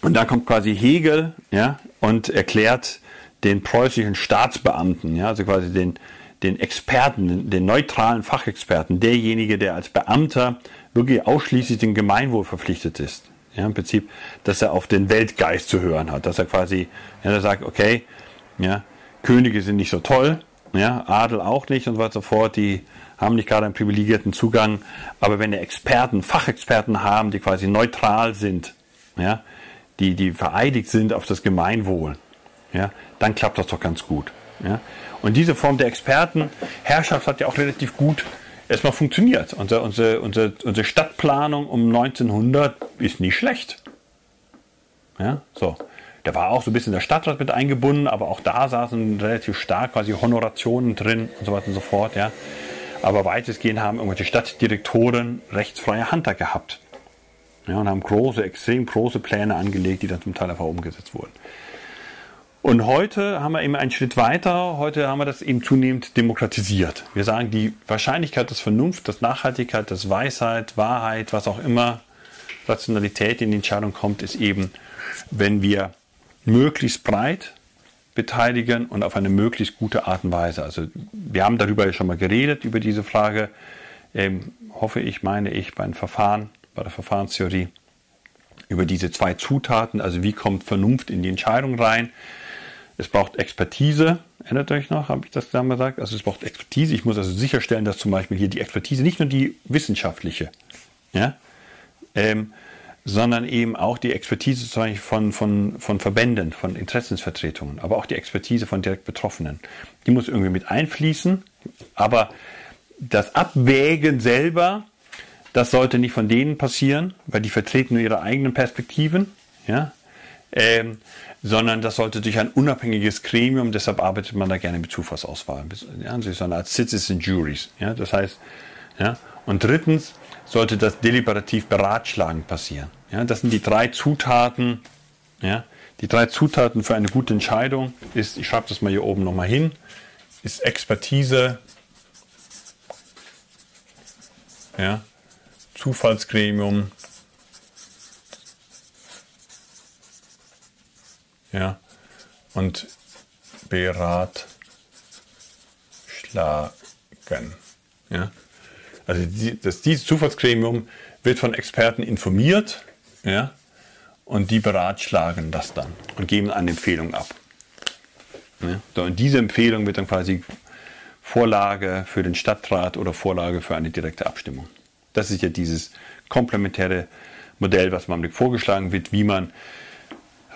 Und da kommt quasi Hegel ja, und erklärt den preußischen Staatsbeamten, ja, also quasi den, den Experten, den neutralen Fachexperten, derjenige, der als Beamter wirklich ausschließlich dem Gemeinwohl verpflichtet ist. Ja, Im Prinzip, dass er auf den Weltgeist zu hören hat, dass er quasi, ja, er sagt, okay, ja, Könige sind nicht so toll, ja, Adel auch nicht und so weiter fort, die haben nicht gerade einen privilegierten Zugang, aber wenn wir Experten, Fachexperten haben, die quasi neutral sind, ja, die, die vereidigt sind auf das Gemeinwohl, ja, dann klappt das doch ganz gut. Ja. Und diese Form der Expertenherrschaft hat ja auch relativ gut erstmal funktioniert. Unsere, unsere, unsere, unsere Stadtplanung um 1900 ist nicht schlecht. Ja, so. Da war auch so ein bisschen der Stadtrat mit eingebunden, aber auch da saßen relativ stark quasi Honorationen drin und so weiter und so fort. Ja. Aber weitestgehend haben irgendwelche Stadtdirektoren rechtsfreie Hand da gehabt. Ja, und haben große, extrem große Pläne angelegt, die dann zum Teil einfach umgesetzt wurden. Und heute haben wir eben einen Schritt weiter. Heute haben wir das eben zunehmend demokratisiert. Wir sagen, die Wahrscheinlichkeit, dass Vernunft, dass Nachhaltigkeit, dass Weisheit, Wahrheit, was auch immer, Rationalität in die Entscheidung kommt, ist eben, wenn wir möglichst breit beteiligen und auf eine möglichst gute Art und Weise. Also wir haben darüber ja schon mal geredet, über diese Frage, ähm, hoffe ich, meine ich, beim Verfahren, bei der Verfahrenstheorie, über diese zwei Zutaten, also wie kommt Vernunft in die Entscheidung rein. Es braucht Expertise, erinnert euch noch, habe ich das da gesagt? Also es braucht Expertise. Ich muss also sicherstellen, dass zum Beispiel hier die Expertise, nicht nur die wissenschaftliche, ja, ähm, sondern eben auch die Expertise von, von, von Verbänden, von Interessensvertretungen, aber auch die Expertise von direkt Betroffenen. Die muss irgendwie mit einfließen, aber das Abwägen selber, das sollte nicht von denen passieren, weil die vertreten nur ihre eigenen Perspektiven, ja, ähm, sondern das sollte durch ein unabhängiges Gremium, deshalb arbeitet man da gerne mit Zufallsauswahl, ja, so eine Art Citizen Juries, ja, das heißt, ja, und drittens sollte das deliberativ beratschlagen passieren. Ja, das sind die drei Zutaten. Ja, die drei Zutaten für eine gute Entscheidung ist, ich schreibe das mal hier oben nochmal hin, ist Expertise, ja, Zufallsgremium, ja, und beratschlagen. Ja. Also die, das, dieses Zufallsgremium wird von Experten informiert ja, und die beratschlagen das dann und geben eine Empfehlung ab. Ja. Und diese Empfehlung wird dann quasi Vorlage für den Stadtrat oder Vorlage für eine direkte Abstimmung. Das ist ja dieses komplementäre Modell, was man vorgeschlagen wird, wie man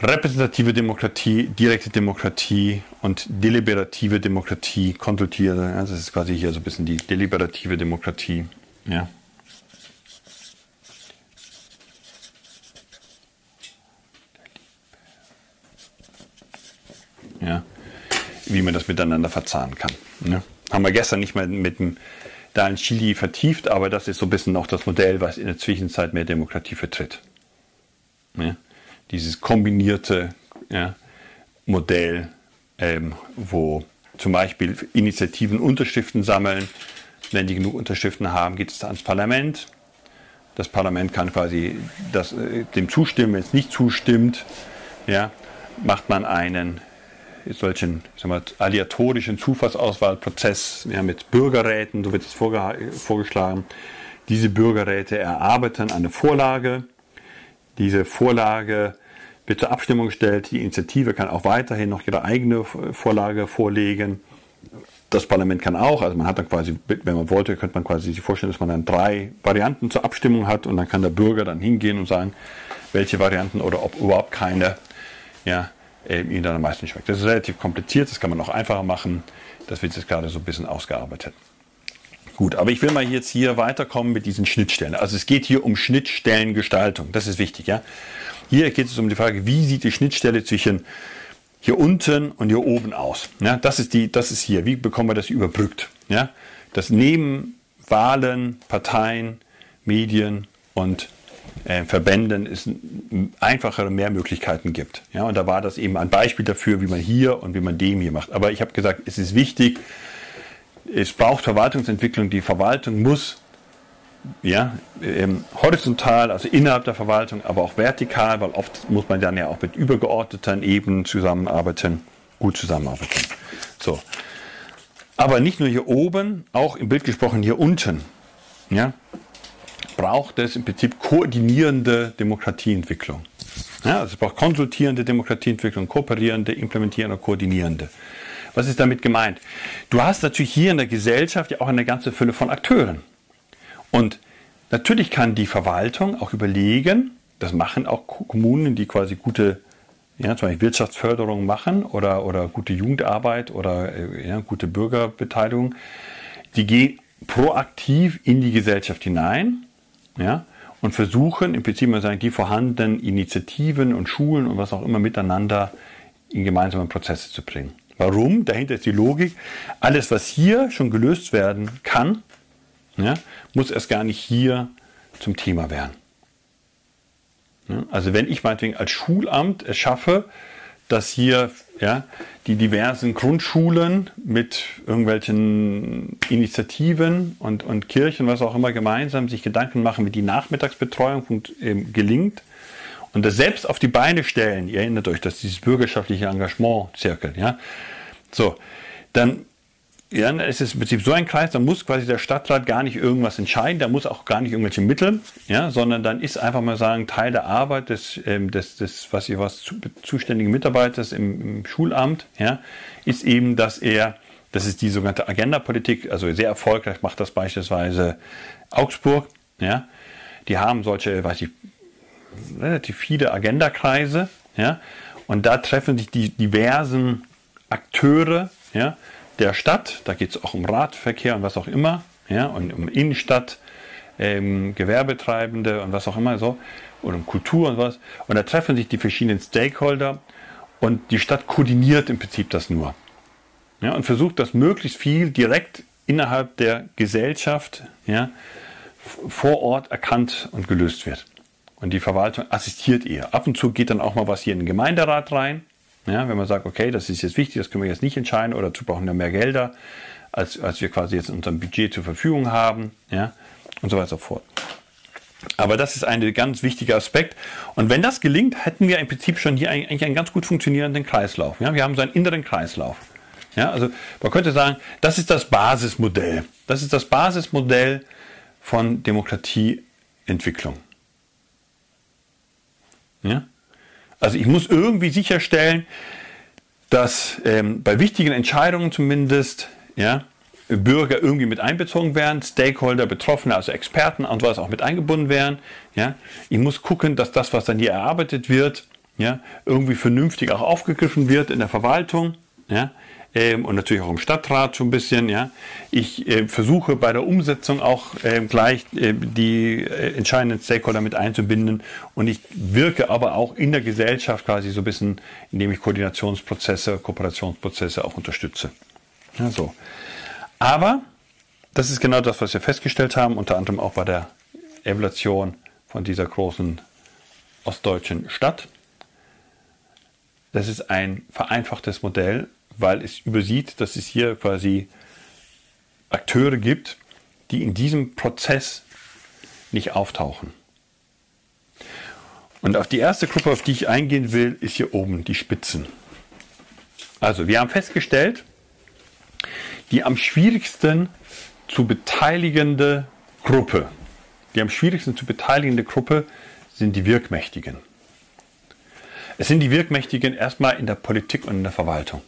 repräsentative Demokratie, direkte Demokratie und deliberative Demokratie konsultiert. Das ist quasi hier so ein bisschen die deliberative Demokratie. Ja. Ja. Wie man das miteinander verzahnen kann. Ja. Haben wir gestern nicht mehr mit dem da Chili vertieft, aber das ist so ein bisschen auch das Modell, was in der Zwischenzeit mehr Demokratie vertritt. Ja dieses kombinierte ja, Modell, ähm, wo zum Beispiel Initiativen Unterschriften sammeln. Wenn die genug Unterschriften haben, geht es ans Parlament. Das Parlament kann quasi das, äh, dem zustimmen. Wenn es nicht zustimmt, ja, macht man einen solchen mal, aleatorischen Zufallsauswahlprozess ja, mit Bürgerräten, so wird es vorgeschlagen. Diese Bürgerräte erarbeiten eine Vorlage. Diese Vorlage wird zur Abstimmung gestellt. Die Initiative kann auch weiterhin noch ihre eigene Vorlage vorlegen. Das Parlament kann auch, also man hat dann quasi, wenn man wollte, könnte man quasi sich vorstellen, dass man dann drei Varianten zur Abstimmung hat und dann kann der Bürger dann hingehen und sagen, welche Varianten oder ob überhaupt keine ja, ihm dann am meisten schmeckt. Das ist relativ kompliziert, das kann man noch einfacher machen. Das wird jetzt gerade so ein bisschen ausgearbeitet. Gut, aber ich will mal jetzt hier weiterkommen mit diesen Schnittstellen. Also es geht hier um Schnittstellengestaltung. Das ist wichtig, ja. Hier geht es um die Frage, wie sieht die Schnittstelle zwischen hier unten und hier oben aus. Ja, das ist die, das ist hier. Wie bekommen wir das überbrückt? Ja, dass neben Wahlen, Parteien, Medien und äh, Verbänden es einfachere mehr Möglichkeiten gibt. Ja, und da war das eben ein Beispiel dafür, wie man hier und wie man dem hier macht. Aber ich habe gesagt, es ist wichtig, es braucht Verwaltungsentwicklung. Die Verwaltung muss ja, ähm, horizontal, also innerhalb der Verwaltung, aber auch vertikal, weil oft muss man dann ja auch mit übergeordneten Ebenen zusammenarbeiten, gut zusammenarbeiten. So. Aber nicht nur hier oben, auch im Bild gesprochen hier unten, ja, braucht es im Prinzip koordinierende Demokratieentwicklung. Ja, also es braucht konsultierende Demokratieentwicklung, kooperierende, implementierende, koordinierende. Was ist damit gemeint? Du hast natürlich hier in der Gesellschaft ja auch eine ganze Fülle von Akteuren. Und natürlich kann die Verwaltung auch überlegen, das machen auch Kommunen, die quasi gute ja, zum Beispiel Wirtschaftsförderung machen oder, oder gute Jugendarbeit oder äh, ja, gute Bürgerbeteiligung, die gehen proaktiv in die Gesellschaft hinein ja, und versuchen im Prinzip mal sagen, die vorhandenen Initiativen und Schulen und was auch immer miteinander in gemeinsame Prozesse zu bringen. Warum? Dahinter ist die Logik, alles, was hier schon gelöst werden kann, ja, muss erst gar nicht hier zum Thema werden. Ja, also wenn ich meinetwegen als Schulamt es schaffe, dass hier ja, die diversen Grundschulen mit irgendwelchen Initiativen und, und Kirchen, was auch immer, gemeinsam sich Gedanken machen, wie die Nachmittagsbetreuung gelingt und das selbst auf die Beine stellen. Ihr erinnert euch, dass dieses bürgerschaftliche Engagement zirkelt. Ja? So, dann ja, es ist im Prinzip so ein Kreis, da muss quasi der Stadtrat gar nicht irgendwas entscheiden, da muss auch gar nicht irgendwelche Mittel, ja, sondern dann ist einfach mal sagen, Teil der Arbeit des, ähm, des, des was ihr was zu, zuständigen Mitarbeiters im, im, Schulamt, ja, ist eben, dass er, das ist die sogenannte Agenda-Politik, also sehr erfolgreich macht das beispielsweise Augsburg, ja, die haben solche, weiß ich, relativ viele Agenda-Kreise, ja, und da treffen sich die diversen Akteure, ja, der Stadt, da geht es auch um Radverkehr und was auch immer, ja, und um Innenstadt, ähm, Gewerbetreibende und was auch immer so, oder um Kultur und was. Und da treffen sich die verschiedenen Stakeholder und die Stadt koordiniert im Prinzip das nur. Ja, und versucht, dass möglichst viel direkt innerhalb der Gesellschaft ja, vor Ort erkannt und gelöst wird. Und die Verwaltung assistiert ihr. Ab und zu geht dann auch mal was hier in den Gemeinderat rein. Ja, wenn man sagt, okay, das ist jetzt wichtig, das können wir jetzt nicht entscheiden oder dazu brauchen wir mehr Gelder, als, als wir quasi jetzt in unserem Budget zur Verfügung haben, ja, und so weiter und so fort. Aber das ist ein ganz wichtiger Aspekt. Und wenn das gelingt, hätten wir im Prinzip schon hier eigentlich einen ganz gut funktionierenden Kreislauf. Ja, wir haben so einen inneren Kreislauf. Ja, also man könnte sagen, das ist das Basismodell. Das ist das Basismodell von Demokratieentwicklung. Ja? Also ich muss irgendwie sicherstellen, dass ähm, bei wichtigen Entscheidungen zumindest ja, Bürger irgendwie mit einbezogen werden, Stakeholder, Betroffene, also Experten und was auch mit eingebunden werden. Ja. Ich muss gucken, dass das, was dann hier erarbeitet wird, ja, irgendwie vernünftig auch aufgegriffen wird in der Verwaltung. Ja ähm, und natürlich auch im Stadtrat schon ein bisschen. Ja. Ich äh, versuche bei der Umsetzung auch äh, gleich äh, die äh, entscheidenden Stakeholder mit einzubinden und ich wirke aber auch in der Gesellschaft quasi so ein bisschen, indem ich Koordinationsprozesse, Kooperationsprozesse auch unterstütze. Ja, so. Aber das ist genau das, was wir festgestellt haben, unter anderem auch bei der Evaluation von dieser großen ostdeutschen Stadt. Das ist ein vereinfachtes Modell, weil es übersieht, dass es hier quasi Akteure gibt, die in diesem Prozess nicht auftauchen. Und auf die erste Gruppe, auf die ich eingehen will, ist hier oben die Spitzen. Also wir haben festgestellt, die am schwierigsten zu beteiligende Gruppe, die am schwierigsten zu beteiligende Gruppe sind die Wirkmächtigen. Es sind die Wirkmächtigen erstmal in der Politik und in der Verwaltung.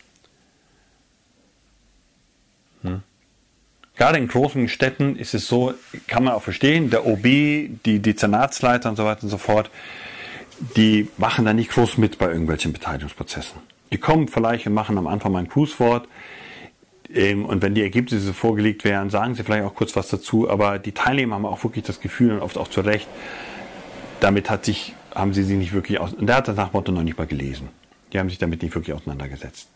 Gerade in großen Städten ist es so, kann man auch verstehen, der OB, die Dezernatsleiter und so weiter und so fort, die machen da nicht groß mit bei irgendwelchen Beteiligungsprozessen. Die kommen vielleicht und machen am Anfang mal ein Grußwort. Ähm, und wenn die Ergebnisse vorgelegt werden, sagen sie vielleicht auch kurz was dazu, aber die Teilnehmer haben auch wirklich das Gefühl und oft auch zu Recht, damit hat sich, haben sie sich nicht wirklich aus, und der hat das nach Motto noch nicht mal gelesen. Die haben sich damit nicht wirklich auseinandergesetzt.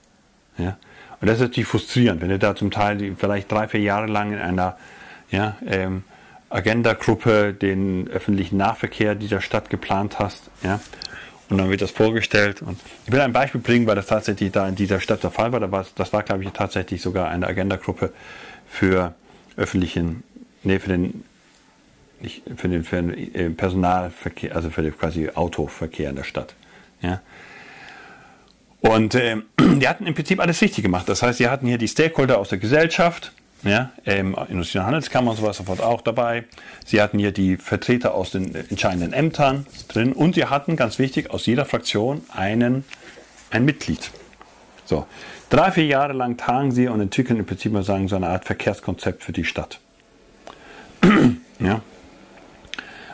Ja? Und das ist natürlich frustrierend, wenn du da zum Teil vielleicht drei, vier Jahre lang in einer ja, ähm, Agenda-Gruppe den öffentlichen Nahverkehr dieser Stadt geplant hast, ja, und dann wird das vorgestellt. Und ich will ein Beispiel bringen, weil das tatsächlich da in dieser Stadt der Fall war. Da das war, glaube ich, tatsächlich sogar eine Agenda-Gruppe für öffentlichen, nee, für den, nicht, für den, für den äh, Personalverkehr, also für den quasi Autoverkehr in der Stadt. Ja. Und äh, die hatten im Prinzip alles richtig gemacht. Das heißt, sie hatten hier die Stakeholder aus der Gesellschaft, ja, ähm, Industrie- und Handelskammer und sowas sofort auch dabei. Sie hatten hier die Vertreter aus den entscheidenden Ämtern drin und sie hatten, ganz wichtig, aus jeder Fraktion einen, ein Mitglied. So, drei, vier Jahre lang tagen sie und entwickeln im Prinzip mal sagen, so eine Art Verkehrskonzept für die Stadt. ja.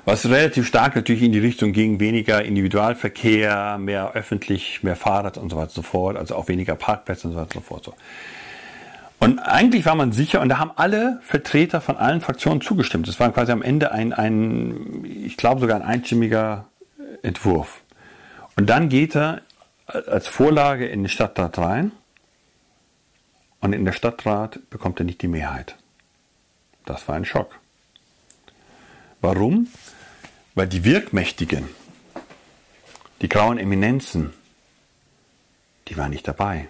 Was relativ stark natürlich in die Richtung ging, weniger Individualverkehr, mehr öffentlich, mehr Fahrrad und so weiter und so fort, also auch weniger Parkplätze und so weiter und so fort. Und eigentlich war man sicher, und da haben alle Vertreter von allen Fraktionen zugestimmt. Das war quasi am Ende ein, ein ich glaube sogar ein einstimmiger Entwurf. Und dann geht er als Vorlage in den Stadtrat rein und in der Stadtrat bekommt er nicht die Mehrheit. Das war ein Schock. Warum? Weil die Wirkmächtigen, die grauen Eminenzen, die waren nicht dabei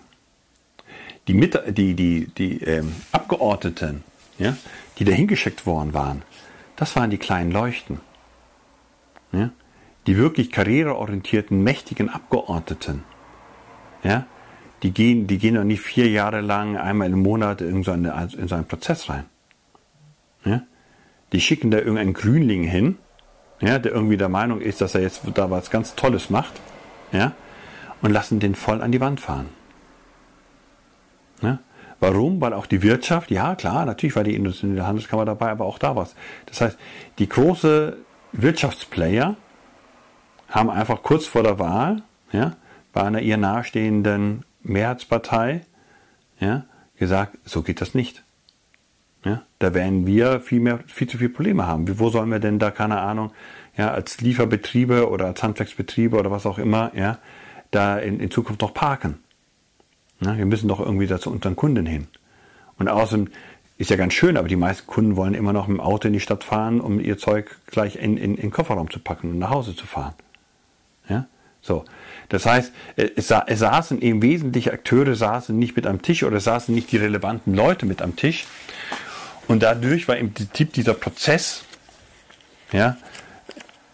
die, Mit die, die, die ähm, Abgeordneten, ja, die da hingeschickt worden waren, das waren die kleinen Leuchten. Ja? Die wirklich karriereorientierten, mächtigen Abgeordneten, ja, die gehen, die gehen nicht vier Jahre lang einmal im Monat in so, eine, in so einen Prozess rein. Ja? Die schicken da irgendeinen Grünling hin, ja, der irgendwie der Meinung ist, dass er jetzt da was ganz Tolles macht, ja, und lassen den voll an die Wand fahren. Ne? Warum? Weil auch die Wirtschaft, ja klar, natürlich war die Industrie in der Handelskammer dabei, aber auch da was. Das heißt, die große Wirtschaftsplayer haben einfach kurz vor der Wahl ja, bei einer ihr nahestehenden Mehrheitspartei ja, gesagt, so geht das nicht. Ja, da werden wir viel, mehr, viel zu viele Probleme haben. Wo sollen wir denn da, keine Ahnung, ja, als Lieferbetriebe oder als Handwerksbetriebe oder was auch immer, ja, da in, in Zukunft noch parken? Na, wir müssen doch irgendwie dazu unseren Kunden hin. Und außerdem ist ja ganz schön, aber die meisten Kunden wollen immer noch mit dem Auto in die Stadt fahren, um ihr Zeug gleich in, in, in den Kofferraum zu packen und nach Hause zu fahren. Ja? So. Das heißt, es, es saßen eben wesentliche Akteure saßen nicht mit am Tisch oder saßen nicht die relevanten Leute mit am Tisch. Und dadurch war im Prinzip dieser Prozess ja,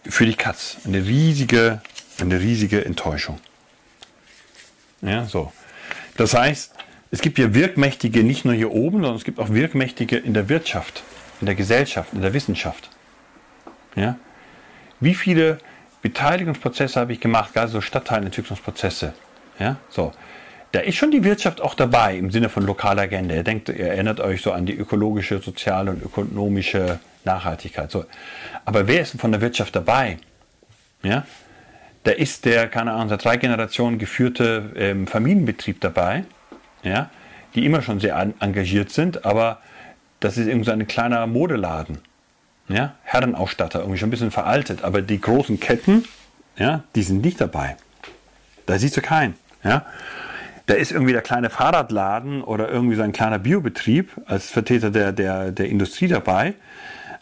für die Katz eine riesige, eine riesige Enttäuschung. Ja, so. Das heißt, es gibt hier Wirkmächtige nicht nur hier oben, sondern es gibt auch Wirkmächtige in der Wirtschaft, in der Gesellschaft, in der Wissenschaft. Ja? Wie viele Beteiligungsprozesse habe ich gemacht, gerade so Stadtteilentwicklungsprozesse? Ja? So. Da ist schon die Wirtschaft auch dabei im Sinne von lokaler Agenda. Ihr denkt, ihr erinnert euch so an die ökologische, soziale und ökonomische Nachhaltigkeit. So. Aber wer ist von der Wirtschaft dabei? Ja? da ist der, keine Ahnung, seit drei Generationen geführte ähm, Familienbetrieb dabei, ja, die immer schon sehr an, engagiert sind, aber das ist irgendwie so ein kleiner Modeladen. Ja, Herrenausstatter, irgendwie schon ein bisschen veraltet, aber die großen Ketten, ja, die sind nicht dabei. Da siehst du keinen. Ja. Da ist irgendwie der kleine Fahrradladen oder irgendwie so ein kleiner Biobetrieb als Vertreter der, der, der Industrie dabei.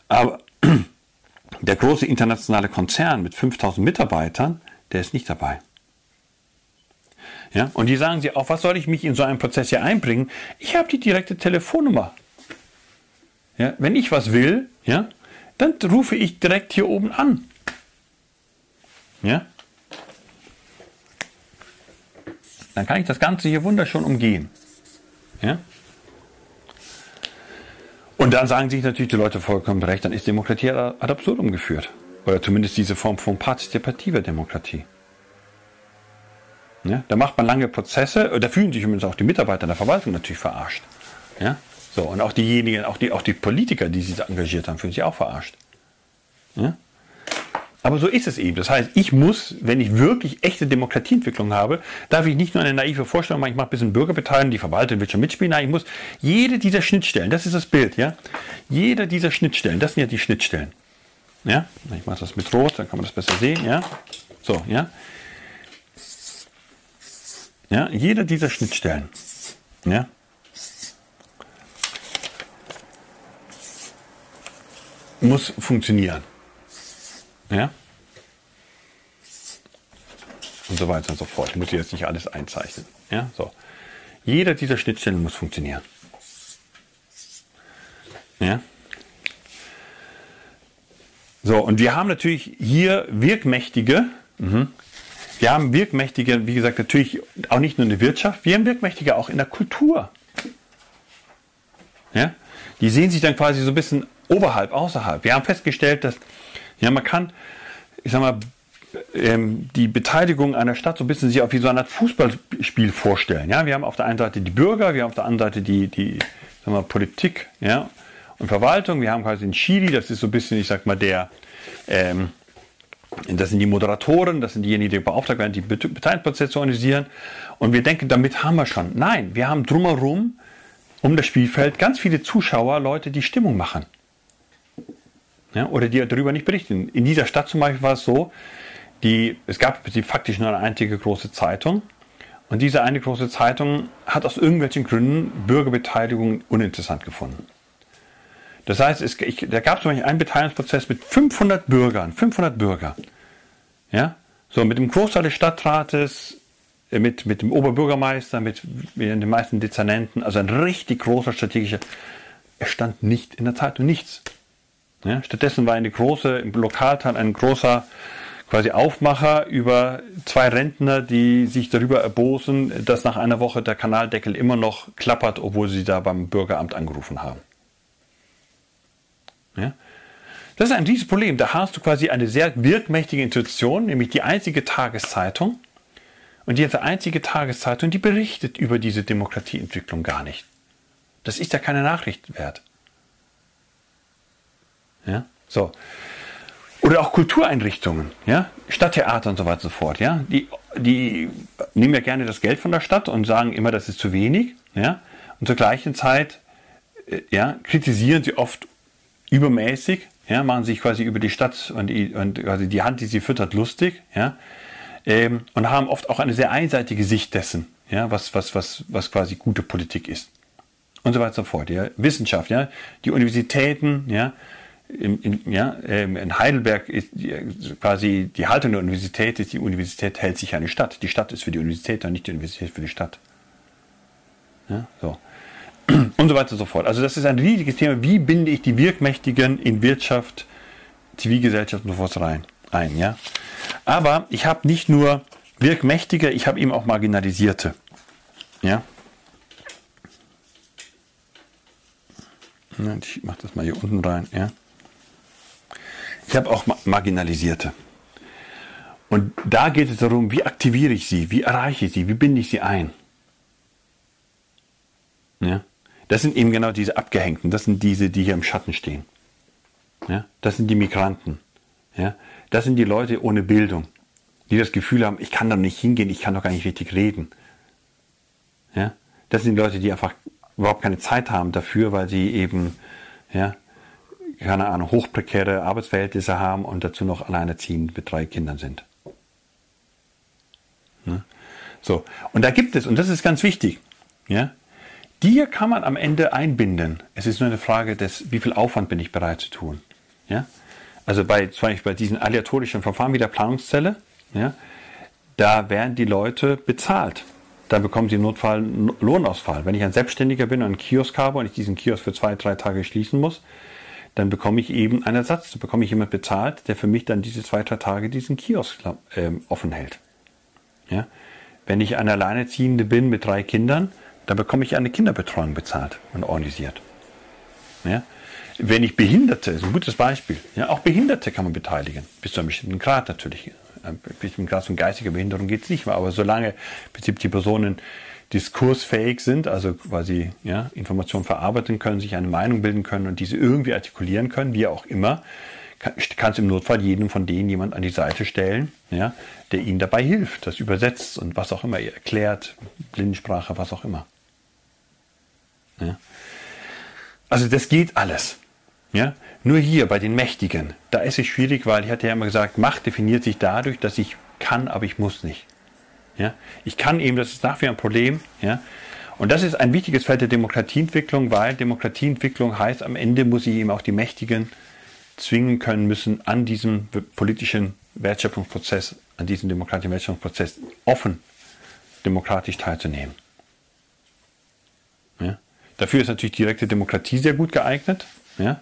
Aber der große internationale Konzern mit 5000 Mitarbeitern, der ist nicht dabei. Ja, und die sagen sie auch, was soll ich mich in so einen Prozess hier einbringen? Ich habe die direkte Telefonnummer. Ja, wenn ich was will, ja, dann rufe ich direkt hier oben an. Ja? Dann kann ich das Ganze hier wunderschön umgehen. Ja? Und dann sagen sich natürlich die Leute vollkommen recht, dann ist Demokratie ad absurdum geführt. Oder zumindest diese Form von partizipativer Demokratie. Ja, da macht man lange Prozesse, da fühlen sich übrigens auch die Mitarbeiter in der Verwaltung natürlich verarscht. Ja, so, und auch diejenigen, auch die, auch die Politiker, die sich engagiert haben, fühlen sich auch verarscht. Ja? Aber so ist es eben. Das heißt, ich muss, wenn ich wirklich echte Demokratieentwicklung habe, darf ich nicht nur eine naive Vorstellung machen, ich mache ein bisschen Bürgerbeteiligung, die Verwaltung wird schon mitspielen. Nein, ich muss jede dieser Schnittstellen, das ist das Bild, ja. Jede dieser Schnittstellen, das sind ja die Schnittstellen. Ja, ich mache das mit Rot, dann kann man das besser sehen, ja. So, ja. Ja, jede dieser Schnittstellen, ja. Muss funktionieren. Ja? Und so weiter und so fort. Ich muss jetzt nicht alles einzeichnen. Ja? So. Jeder dieser Schnittstellen muss funktionieren. Ja? So, und wir haben natürlich hier wirkmächtige, mhm. wir haben wirkmächtige, wie gesagt, natürlich auch nicht nur in der Wirtschaft, wir haben wirkmächtige auch in der Kultur. Ja? Die sehen sich dann quasi so ein bisschen oberhalb, außerhalb. Wir haben festgestellt, dass ja, man kann, ich sag mal, ähm, die Beteiligung einer Stadt so ein bisschen sich auch wie so eine Art Fußballspiel vorstellen. Ja, wir haben auf der einen Seite die Bürger, wir haben auf der anderen Seite die, die sag mal, Politik ja, und Verwaltung. Wir haben quasi den Chili, das ist so ein bisschen, ich sag mal, der, ähm, das sind die Moderatoren, das sind diejenigen, die beauftragt werden, die Beteiligungsprozesse zu organisieren. Und wir denken, damit haben wir schon. Nein, wir haben drumherum um das Spielfeld ganz viele Zuschauer, Leute, die Stimmung machen ja, oder die darüber nicht berichten. In dieser Stadt zum Beispiel war es so, die, es gab faktisch nur eine einzige große Zeitung. Und diese eine große Zeitung hat aus irgendwelchen Gründen Bürgerbeteiligung uninteressant gefunden. Das heißt, es, ich, da gab es zum Beispiel einen Beteiligungsprozess mit 500 Bürgern, 500 Bürger. Ja, so mit dem Großteil des Stadtrates, äh, mit, mit dem Oberbürgermeister, mit, mit den meisten Dezernenten, also ein richtig großer strategischer. Es stand nicht in der Zeitung nichts. Ja, stattdessen war eine große, im Lokalteil ein großer quasi Aufmacher über zwei Rentner, die sich darüber erbosen, dass nach einer Woche der Kanaldeckel immer noch klappert, obwohl sie da beim Bürgeramt angerufen haben. Ja? Das ist ein dieses Problem. Da hast du quasi eine sehr wirkmächtige Institution, nämlich die einzige Tageszeitung. Und diese einzige Tageszeitung, die berichtet über diese Demokratieentwicklung gar nicht. Das ist ja keine Nachricht wert. Ja? So. Oder auch Kultureinrichtungen, ja, Stadttheater und so weiter und so fort, ja. Die, die nehmen ja gerne das Geld von der Stadt und sagen immer, das ist zu wenig, ja. Und zur gleichen Zeit, äh, ja, kritisieren sie oft übermäßig, ja, machen sich quasi über die Stadt und die, und quasi die Hand, die sie füttert, lustig, ja. Ähm, und haben oft auch eine sehr einseitige Sicht dessen, ja, was, was, was, was quasi gute Politik ist. Und so weiter und so fort, ja. Wissenschaft, ja. Die Universitäten, ja in, in, ja, ähm, in Heidelberg ist quasi die Haltung der Universität ist, die Universität hält sich eine Stadt. Die Stadt ist für die Universität und nicht die Universität für die Stadt. Ja, so. Und so weiter und so fort. Also das ist ein riesiges Thema. Wie binde ich die Wirkmächtigen in Wirtschaft, Zivilgesellschaft und so fort rein? Ein, ja? Aber ich habe nicht nur Wirkmächtige, ich habe eben auch Marginalisierte. Ja? Ich mache das mal hier unten rein. Ja? Ich habe auch Marginalisierte. Und da geht es darum, wie aktiviere ich sie, wie erreiche ich sie, wie binde ich sie ein. Ja? Das sind eben genau diese Abgehängten, das sind diese, die hier im Schatten stehen. Ja? Das sind die Migranten. Ja? Das sind die Leute ohne Bildung, die das Gefühl haben, ich kann da nicht hingehen, ich kann doch gar nicht richtig reden. Ja? Das sind die Leute, die einfach überhaupt keine Zeit haben dafür, weil sie eben ja, keine Ahnung, hochprekäre Arbeitsverhältnisse haben und dazu noch alleinerziehend mit drei Kindern sind. Ne? So, und da gibt es, und das ist ganz wichtig, ja, die kann man am Ende einbinden. Es ist nur eine Frage des, wie viel Aufwand bin ich bereit zu tun. Ja? Also bei, zum Beispiel bei diesen aleatorischen Verfahren wie der Planungszelle, ja, da werden die Leute bezahlt. Da bekommen sie im Notfall Lohnausfall. Wenn ich ein Selbstständiger bin und einen Kiosk habe und ich diesen Kiosk für zwei, drei Tage schließen muss, dann bekomme ich eben einen Ersatz. Da bekomme ich jemand bezahlt, der für mich dann diese zwei, drei Tage diesen Kiosk äh, offen hält. Ja? Wenn ich eine Alleinerziehende bin mit drei Kindern, dann bekomme ich eine Kinderbetreuung bezahlt und organisiert. Ja? Wenn ich Behinderte, ist ein gutes Beispiel, ja, auch Behinderte kann man beteiligen, bis zu einem bestimmten Grad natürlich. Ein bestimmten Grad von geistiger Behinderung geht es nicht mehr, aber solange im Prinzip die Personen diskursfähig sind, also quasi ja, Informationen verarbeiten können, sich eine Meinung bilden können und diese irgendwie artikulieren können, wie auch immer, kann, kannst im Notfall jedem von denen jemand an die Seite stellen, ja, der ihnen dabei hilft, das übersetzt und was auch immer, erklärt, Blindensprache, was auch immer. Ja. Also das geht alles. Ja? Nur hier bei den Mächtigen, da ist es schwierig, weil ich hatte ja immer gesagt, Macht definiert sich dadurch, dass ich kann, aber ich muss nicht. Ja? Ich kann eben, das ist nach wie vor ein Problem. Ja? Und das ist ein wichtiges Feld der Demokratieentwicklung, weil Demokratieentwicklung heißt, am Ende muss ich eben auch die Mächtigen zwingen können müssen, an diesem politischen Wertschöpfungsprozess, an diesem demokratischen Wertschöpfungsprozess offen demokratisch teilzunehmen. Ja? Dafür ist natürlich direkte Demokratie sehr gut geeignet. Ja?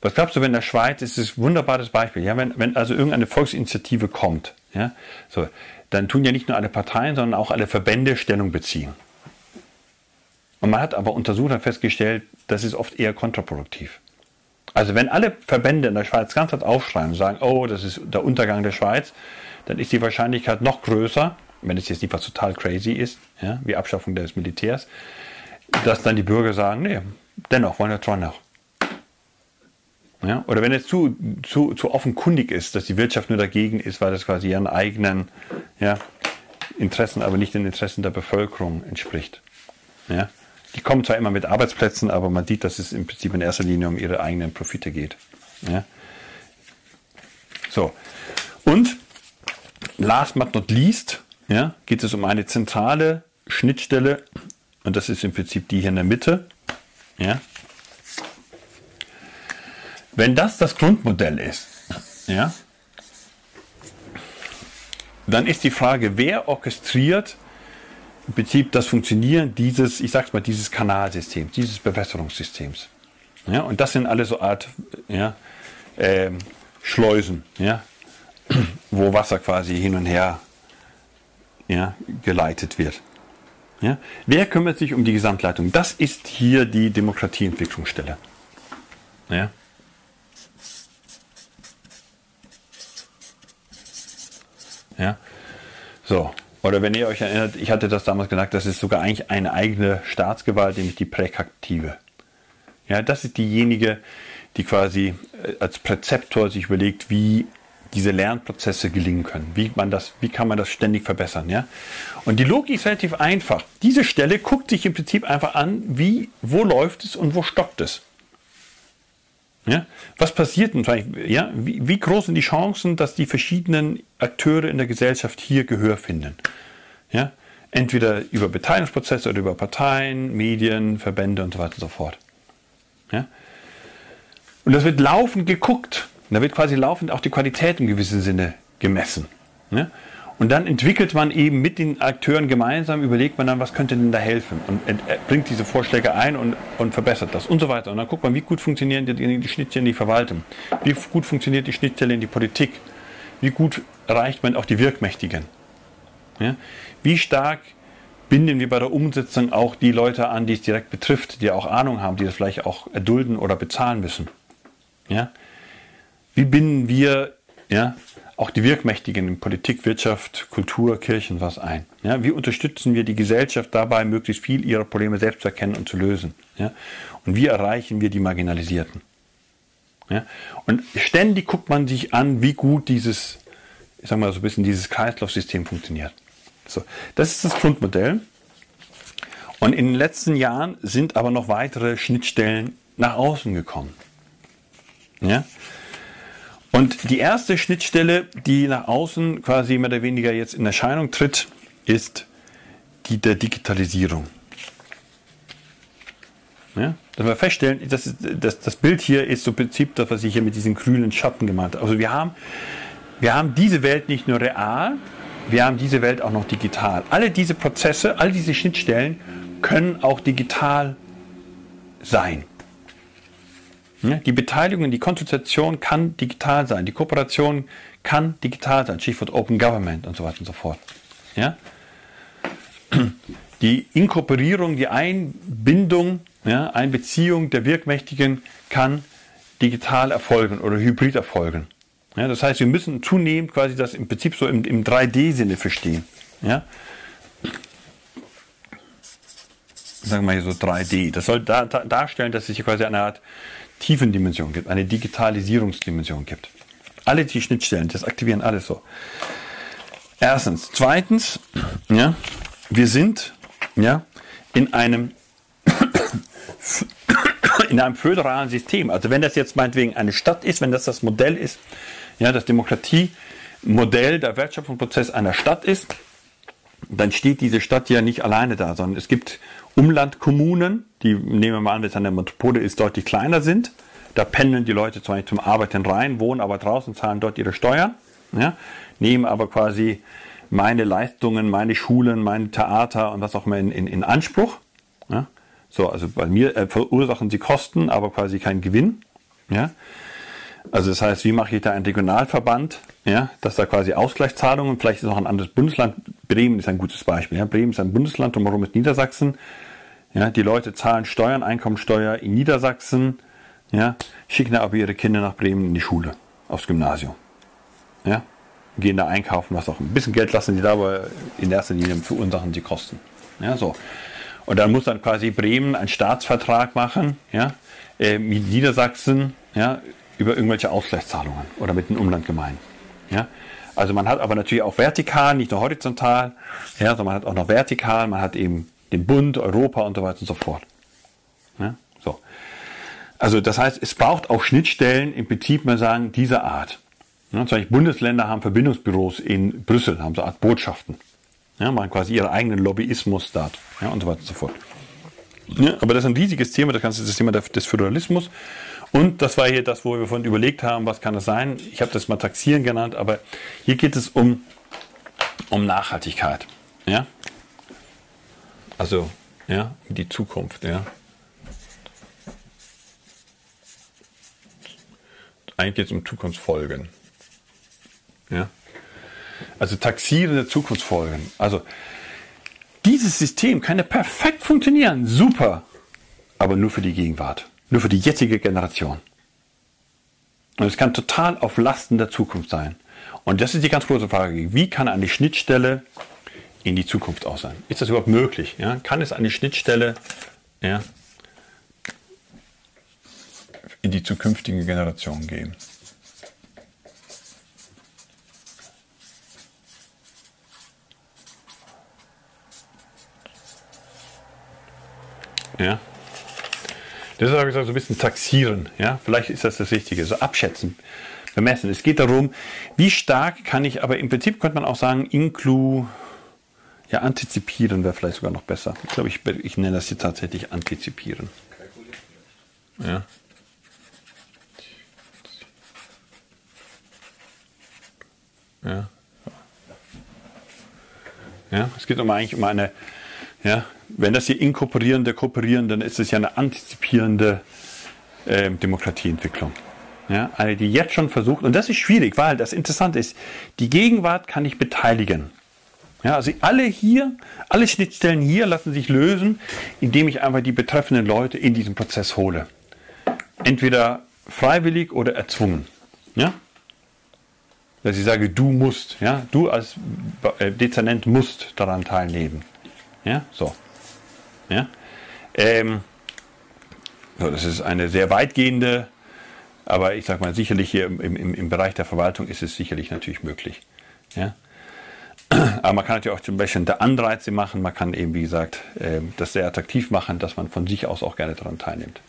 Was glaubst du, wenn in der Schweiz ist es ein wunderbares Beispiel, ja, wenn, wenn also irgendeine Volksinitiative kommt, ja, so, dann tun ja nicht nur alle Parteien, sondern auch alle Verbände Stellung beziehen. Und man hat aber untersucht und festgestellt, das ist oft eher kontraproduktiv. Also wenn alle Verbände in der Schweiz ganz hart aufschreien und sagen, oh, das ist der Untergang der Schweiz, dann ist die Wahrscheinlichkeit noch größer, wenn es jetzt nicht was total crazy ist, ja, wie Abschaffung des Militärs, dass dann die Bürger sagen, nee, dennoch wollen wir Tron noch. Ja? Oder wenn es zu, zu, zu offenkundig ist, dass die Wirtschaft nur dagegen ist, weil das quasi ihren eigenen ja, Interessen, aber nicht den Interessen der Bevölkerung entspricht. Ja? Die kommen zwar immer mit Arbeitsplätzen, aber man sieht, dass es im Prinzip in erster Linie um ihre eigenen Profite geht. Ja? So. Und last but not least ja, geht es um eine zentrale Schnittstelle und das ist im Prinzip die hier in der Mitte. Ja, wenn das das Grundmodell ist, ja, dann ist die Frage, wer orchestriert im Prinzip das Funktionieren dieses, ich sag's mal, dieses Kanalsystems, dieses Bewässerungssystems. Ja, und das sind alle so Art ja, äh, Schleusen, ja, wo Wasser quasi hin und her ja, geleitet wird. Ja? Wer kümmert sich um die Gesamtleitung? Das ist hier die Demokratieentwicklungsstelle. Ja? Ja? So. Oder wenn ihr euch erinnert, ich hatte das damals gesagt, das ist sogar eigentlich eine eigene Staatsgewalt, nämlich die Präkaktive. Ja, das ist diejenige, die quasi äh, als Präzeptor sich überlegt, wie diese Lernprozesse gelingen können. Wie, man das, wie kann man das ständig verbessern? Ja? Und die Logik ist relativ einfach. Diese Stelle guckt sich im Prinzip einfach an, wie, wo läuft es und wo stoppt es. Ja? Was passiert denn? Ja? Wie, wie, groß sind die Chancen, dass die verschiedenen Akteure in der Gesellschaft hier Gehör finden? Ja? Entweder über Beteiligungsprozesse oder über Parteien, Medien, Verbände und so weiter und so fort. Ja? Und das wird laufend geguckt. da wird quasi laufend auch die Qualität im gewissen Sinne gemessen. Ja? Und dann entwickelt man eben mit den Akteuren gemeinsam, überlegt man dann, was könnte denn da helfen und bringt diese Vorschläge ein und, und verbessert das und so weiter. Und dann guckt man, wie gut funktionieren die, die Schnittstellen in die Verwaltung, wie gut funktioniert die Schnittstelle in die Politik, wie gut erreicht man auch die Wirkmächtigen. Ja? Wie stark binden wir bei der Umsetzung auch die Leute an, die es direkt betrifft, die auch Ahnung haben, die das vielleicht auch erdulden oder bezahlen müssen. Ja? Wie binden wir ja, auch die Wirkmächtigen in Politik, Wirtschaft, Kultur, Kirchen was ein? Ja, wie unterstützen wir die Gesellschaft dabei, möglichst viel ihrer Probleme selbst zu erkennen und zu lösen? Ja? Und wie erreichen wir die Marginalisierten? Ja? Und ständig guckt man sich an, wie gut dieses, ich sag mal so ein bisschen, dieses Kreislaufsystem funktioniert. So, das ist das Grundmodell. Und in den letzten Jahren sind aber noch weitere Schnittstellen nach außen gekommen. Ja? Und die erste Schnittstelle, die nach außen quasi mehr oder weniger jetzt in Erscheinung tritt, ist die der Digitalisierung. Ja, dass wir feststellen, dass, dass das Bild hier ist so im Prinzip das, was ich hier mit diesen grünen Schatten gemacht habe. Also wir haben, wir haben diese Welt nicht nur real, wir haben diese Welt auch noch digital. Alle diese Prozesse, all diese Schnittstellen können auch digital sein. Die Beteiligung, die Konsultation kann digital sein. Die Kooperation kann digital sein. Stichwort Open Government und so weiter und so fort. Ja? Die Inkorporierung, die Einbindung, ja, Einbeziehung der Wirkmächtigen kann digital erfolgen oder hybrid erfolgen. Ja, das heißt, wir müssen zunehmend quasi das im Prinzip so im, im 3D-Sinne verstehen. Ja? Sagen wir mal hier so 3D. Das soll da, da, darstellen, dass es hier quasi eine Art Tiefendimension gibt, eine Digitalisierungsdimension gibt. Alle die Schnittstellen, das aktivieren alles so. Erstens. Zweitens, ja, wir sind ja, in einem in einem föderalen System. Also wenn das jetzt meinetwegen eine Stadt ist, wenn das das Modell ist, ja, das Demokratiemodell, der Wertschöpfungsprozess einer Stadt ist, dann steht diese Stadt ja nicht alleine da, sondern es gibt Umlandkommunen, die nehmen wir mal an, wenn es eine Metropole ist, deutlich kleiner sind. Da pendeln die Leute zwar nicht zum Arbeiten rein, wohnen aber draußen, zahlen dort ihre Steuern, ja, nehmen aber quasi meine Leistungen, meine Schulen, mein Theater und was auch immer in, in, in Anspruch. Ja. So, also bei mir äh, verursachen sie Kosten, aber quasi keinen Gewinn. Ja. Also das heißt, wie mache ich da einen Regionalverband, ja, dass da quasi Ausgleichszahlungen, vielleicht ist noch ein anderes Bundesland, Bremen ist ein gutes Beispiel. Ja. Bremen ist ein Bundesland, drumherum ist Niedersachsen. Ja, die Leute zahlen Steuern, Einkommensteuer in Niedersachsen, ja, schicken aber ihre Kinder nach Bremen in die Schule, aufs Gymnasium. Ja, gehen da einkaufen, was auch. Ein bisschen Geld lassen die da, aber in erster Linie verursachen sie Kosten. Ja, so. Und dann muss dann quasi Bremen einen Staatsvertrag machen, ja, äh, mit Niedersachsen, ja, über irgendwelche Ausgleichszahlungen oder mit den Umlandgemeinden. Ja. Also man hat aber natürlich auch vertikal, nicht nur horizontal, ja, sondern man hat auch noch vertikal, man hat eben den Bund, Europa und so weiter und so fort. Ja, so. Also das heißt, es braucht auch Schnittstellen im Prinzip, mal sagen, dieser Art. Ja, zum Beispiel Bundesländer haben Verbindungsbüros in Brüssel, haben so eine Art Botschaften. Ja, machen quasi ihren eigenen Lobbyismus dort ja, und so weiter und so fort. Ja, aber das ist ein riesiges Thema, das ganze Thema des Föderalismus. Und das war hier das, wo wir vorhin überlegt haben, was kann das sein. Ich habe das mal Taxieren genannt, aber hier geht es um, um Nachhaltigkeit. Ja? Also, ja, die Zukunft, ja. Eigentlich geht es um Zukunftsfolgen. Ja? Also taxierende Zukunftsfolgen. Also dieses System kann ja perfekt funktionieren, super, aber nur für die Gegenwart, nur für die jetzige Generation. Und es kann total auf Lasten der Zukunft sein. Und das ist die ganz große Frage. Wie kann eine Schnittstelle in die Zukunft auch sein? Ist das überhaupt möglich? Ja? Kann es eine Schnittstelle ja, in die zukünftigen Generationen geben? Ja. Ich gesagt, so ein bisschen taxieren. Ja? Vielleicht ist das das Richtige. So abschätzen, bemessen. Es geht darum, wie stark kann ich, aber im Prinzip könnte man auch sagen, inklu, ja, antizipieren wäre vielleicht sogar noch besser. Ich glaube, ich, ich nenne das hier tatsächlich antizipieren. Ja. Ja. Ja, es geht um eigentlich um eine ja, wenn das hier inkorporierende, kooperieren, dann ist es ja eine antizipierende äh, Demokratieentwicklung. Ja, eine, die jetzt schon versucht, und das ist schwierig, weil das Interessante ist, die Gegenwart kann ich beteiligen. Ja, also alle hier, alle Schnittstellen hier lassen sich lösen, indem ich einfach die betreffenden Leute in diesen Prozess hole. Entweder freiwillig oder erzwungen. Ja? Dass ich sage, du musst, ja, du als äh, Dezernent musst daran teilnehmen. Ja, so. Ja. Ähm, so, das ist eine sehr weitgehende, aber ich sage mal, sicherlich hier im, im, im Bereich der Verwaltung ist es sicherlich natürlich möglich. Ja. Aber man kann natürlich auch zum Beispiel Anreize machen, man kann eben, wie gesagt, ähm, das sehr attraktiv machen, dass man von sich aus auch gerne daran teilnimmt.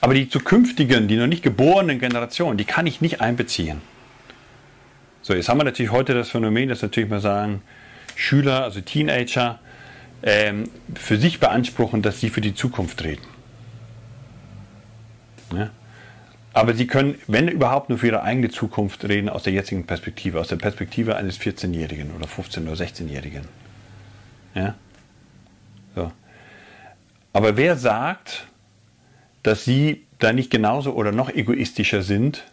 Aber die zukünftigen, die noch nicht geborenen Generationen, die kann ich nicht einbeziehen. So, jetzt haben wir natürlich heute das Phänomen, dass natürlich mal sagen, Schüler, also Teenager, ähm, für sich beanspruchen, dass sie für die Zukunft reden. Ja? Aber sie können, wenn überhaupt, nur für ihre eigene Zukunft reden aus der jetzigen Perspektive, aus der Perspektive eines 14-Jährigen oder 15- oder 16-Jährigen. Ja? So. Aber wer sagt, dass sie da nicht genauso oder noch egoistischer sind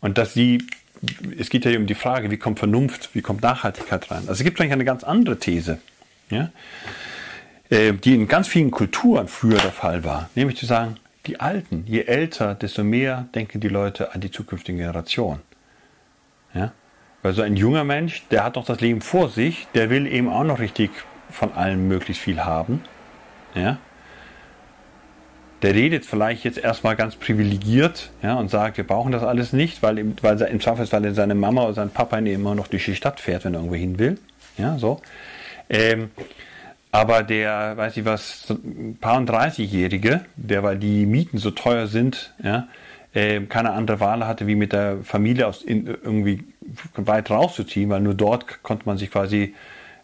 und dass sie, es geht ja um die Frage, wie kommt Vernunft, wie kommt Nachhaltigkeit rein? Also es gibt eigentlich eine ganz andere These ja, äh, die in ganz vielen Kulturen früher der Fall war. Nämlich zu sagen, die Alten, je älter, desto mehr denken die Leute an die zukünftige Generation. Ja? Weil so ein junger Mensch, der hat noch das Leben vor sich, der will eben auch noch richtig von allem möglichst viel haben. Ja? der redet vielleicht jetzt erstmal ganz privilegiert ja, und sagt, wir brauchen das alles nicht, weil, weil im Zweifelsfall seine Mama oder sein Papa immer noch durch die Stadt fährt, wenn er irgendwo hin will. Ja, so. Ähm, aber der, weiß ich was, paar und 30-Jährige, der, weil die Mieten so teuer sind, ja, äh, keine andere Wahl hatte, wie mit der Familie aus in, irgendwie weit rauszuziehen, weil nur dort konnte man sich quasi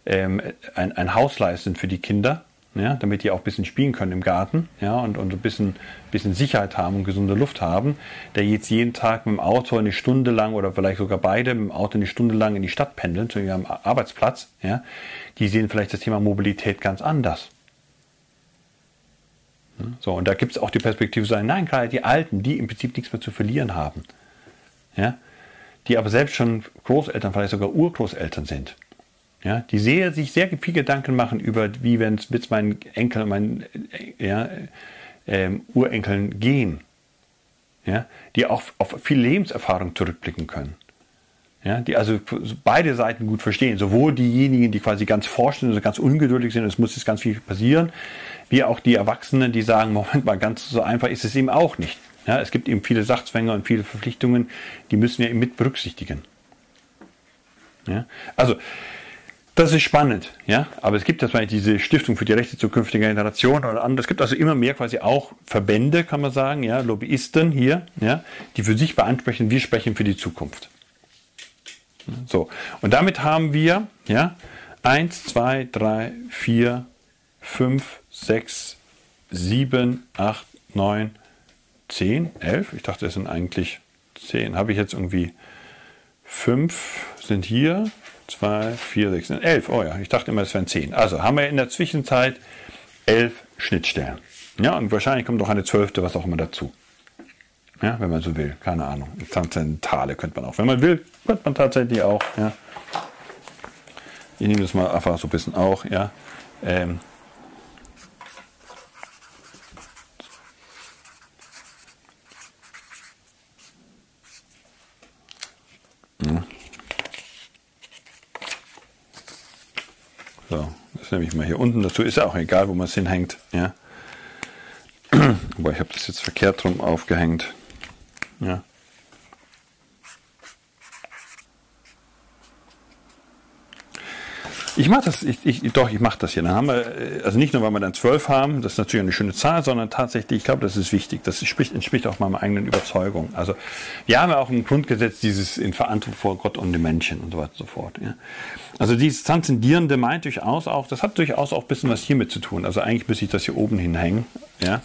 ähm, ein, ein Haus leisten für die Kinder ja, damit die auch ein bisschen spielen können im Garten ja, und, und ein bisschen, bisschen Sicherheit haben und gesunde Luft haben, der jetzt jeden Tag mit dem Auto eine Stunde lang oder vielleicht sogar beide mit dem Auto eine Stunde lang in die Stadt pendeln zu ihrem Arbeitsplatz, ja, die sehen vielleicht das Thema Mobilität ganz anders. So, und da gibt es auch die Perspektive zu sagen, nein, gerade die Alten, die im Prinzip nichts mehr zu verlieren haben, ja, die aber selbst schon Großeltern, vielleicht sogar Urgroßeltern sind, ja, die sehr, sich sehr viel Gedanken machen über, wie wenn es mit meinen Enkeln, meinen ja, ähm, Urenkeln gehen. Ja, die auch auf viel Lebenserfahrung zurückblicken können. Ja, die also beide Seiten gut verstehen. Sowohl diejenigen, die quasi ganz forschen, also ganz ungeduldig sind, es muss jetzt ganz viel passieren, wie auch die Erwachsenen, die sagen, Moment mal, ganz so einfach ist es eben auch nicht. Ja, es gibt eben viele Sachzwänge und viele Verpflichtungen, die müssen wir eben mit berücksichtigen. Ja, also das ist spannend, ja. Aber es gibt das diese Stiftung für die Rechte zukünftiger Generationen oder andere. Es gibt also immer mehr quasi auch Verbände, kann man sagen, ja, Lobbyisten hier, ja, die für sich beansprechen, wir sprechen für die Zukunft. So. Und damit haben wir, ja, eins, zwei, drei, vier, fünf, sechs, sieben, acht, neun, zehn, elf. Ich dachte, es sind eigentlich zehn. Habe ich jetzt irgendwie fünf sind hier, 2, 4, 6, 11. Oh ja, ich dachte immer, es wären 10. Also haben wir in der Zwischenzeit 11 Schnittstellen. Ja, und wahrscheinlich kommt noch eine zwölfte, was auch immer dazu. Ja, wenn man so will. Keine Ahnung. Tangentale könnte man auch. Wenn man will, könnte man tatsächlich auch. Ja. Ich nehme das mal einfach so ein bisschen auch. Ja. Ähm, nehme ich mal hier unten dazu. Ist ja auch egal, wo man es hinhängt. Ja. Aber ich habe das jetzt verkehrt rum aufgehängt. Ja. Ich mache das, ich, ich, doch, ich mache das hier. Dann haben wir, äh, also nicht nur, weil wir dann zwölf haben, das ist natürlich eine schöne Zahl, sondern tatsächlich, ich glaube, das ist wichtig. Das entspricht, entspricht auch meiner eigenen Überzeugung. Also wir haben ja auch im Grundgesetz dieses in Verantwortung vor Gott und den Menschen und so weiter und so fort. Ja. Also dieses Transzendierende meint durchaus auch, das hat durchaus auch ein bisschen was hiermit zu tun. Also eigentlich müsste ich das hier oben hinhängen, ja,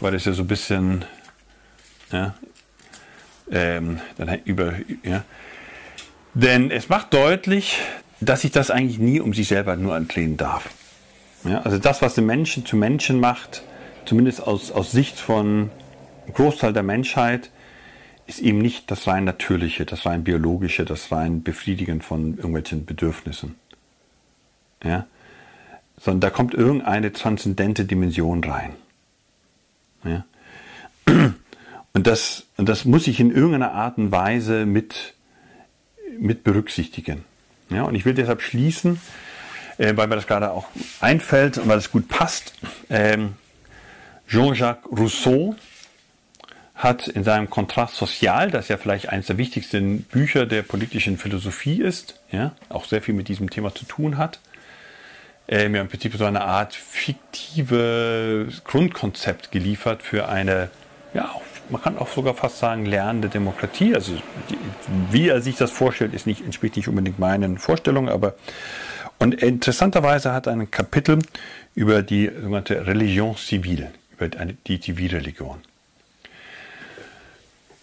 weil das ja so ein bisschen, ja, ähm, dann über, ja. Denn es macht deutlich, dass sich das eigentlich nie um sich selber nur entlehnen darf. Ja, also das, was den Menschen zu Menschen macht, zumindest aus, aus Sicht von Großteil der Menschheit, ist eben nicht das rein natürliche, das rein biologische, das rein Befriedigen von irgendwelchen Bedürfnissen. Ja? Sondern da kommt irgendeine transzendente Dimension rein. Ja? Und, das, und das muss ich in irgendeiner Art und Weise mit, mit berücksichtigen. Ja, und ich will deshalb schließen, äh, weil mir das gerade auch einfällt und weil es gut passt. Ähm, Jean-Jacques Rousseau hat in seinem Kontrast Social, das ja vielleicht eines der wichtigsten Bücher der politischen Philosophie ist, ja, auch sehr viel mit diesem Thema zu tun hat, mir im Prinzip so eine Art fiktive Grundkonzept geliefert für eine ja, man kann auch sogar fast sagen, lernende Demokratie. Also wie er sich das vorstellt, ist nicht, entspricht nicht unbedingt meinen Vorstellungen, aber und interessanterweise hat er ein Kapitel über die sogenannte Religion civile, über die Zivilreligion.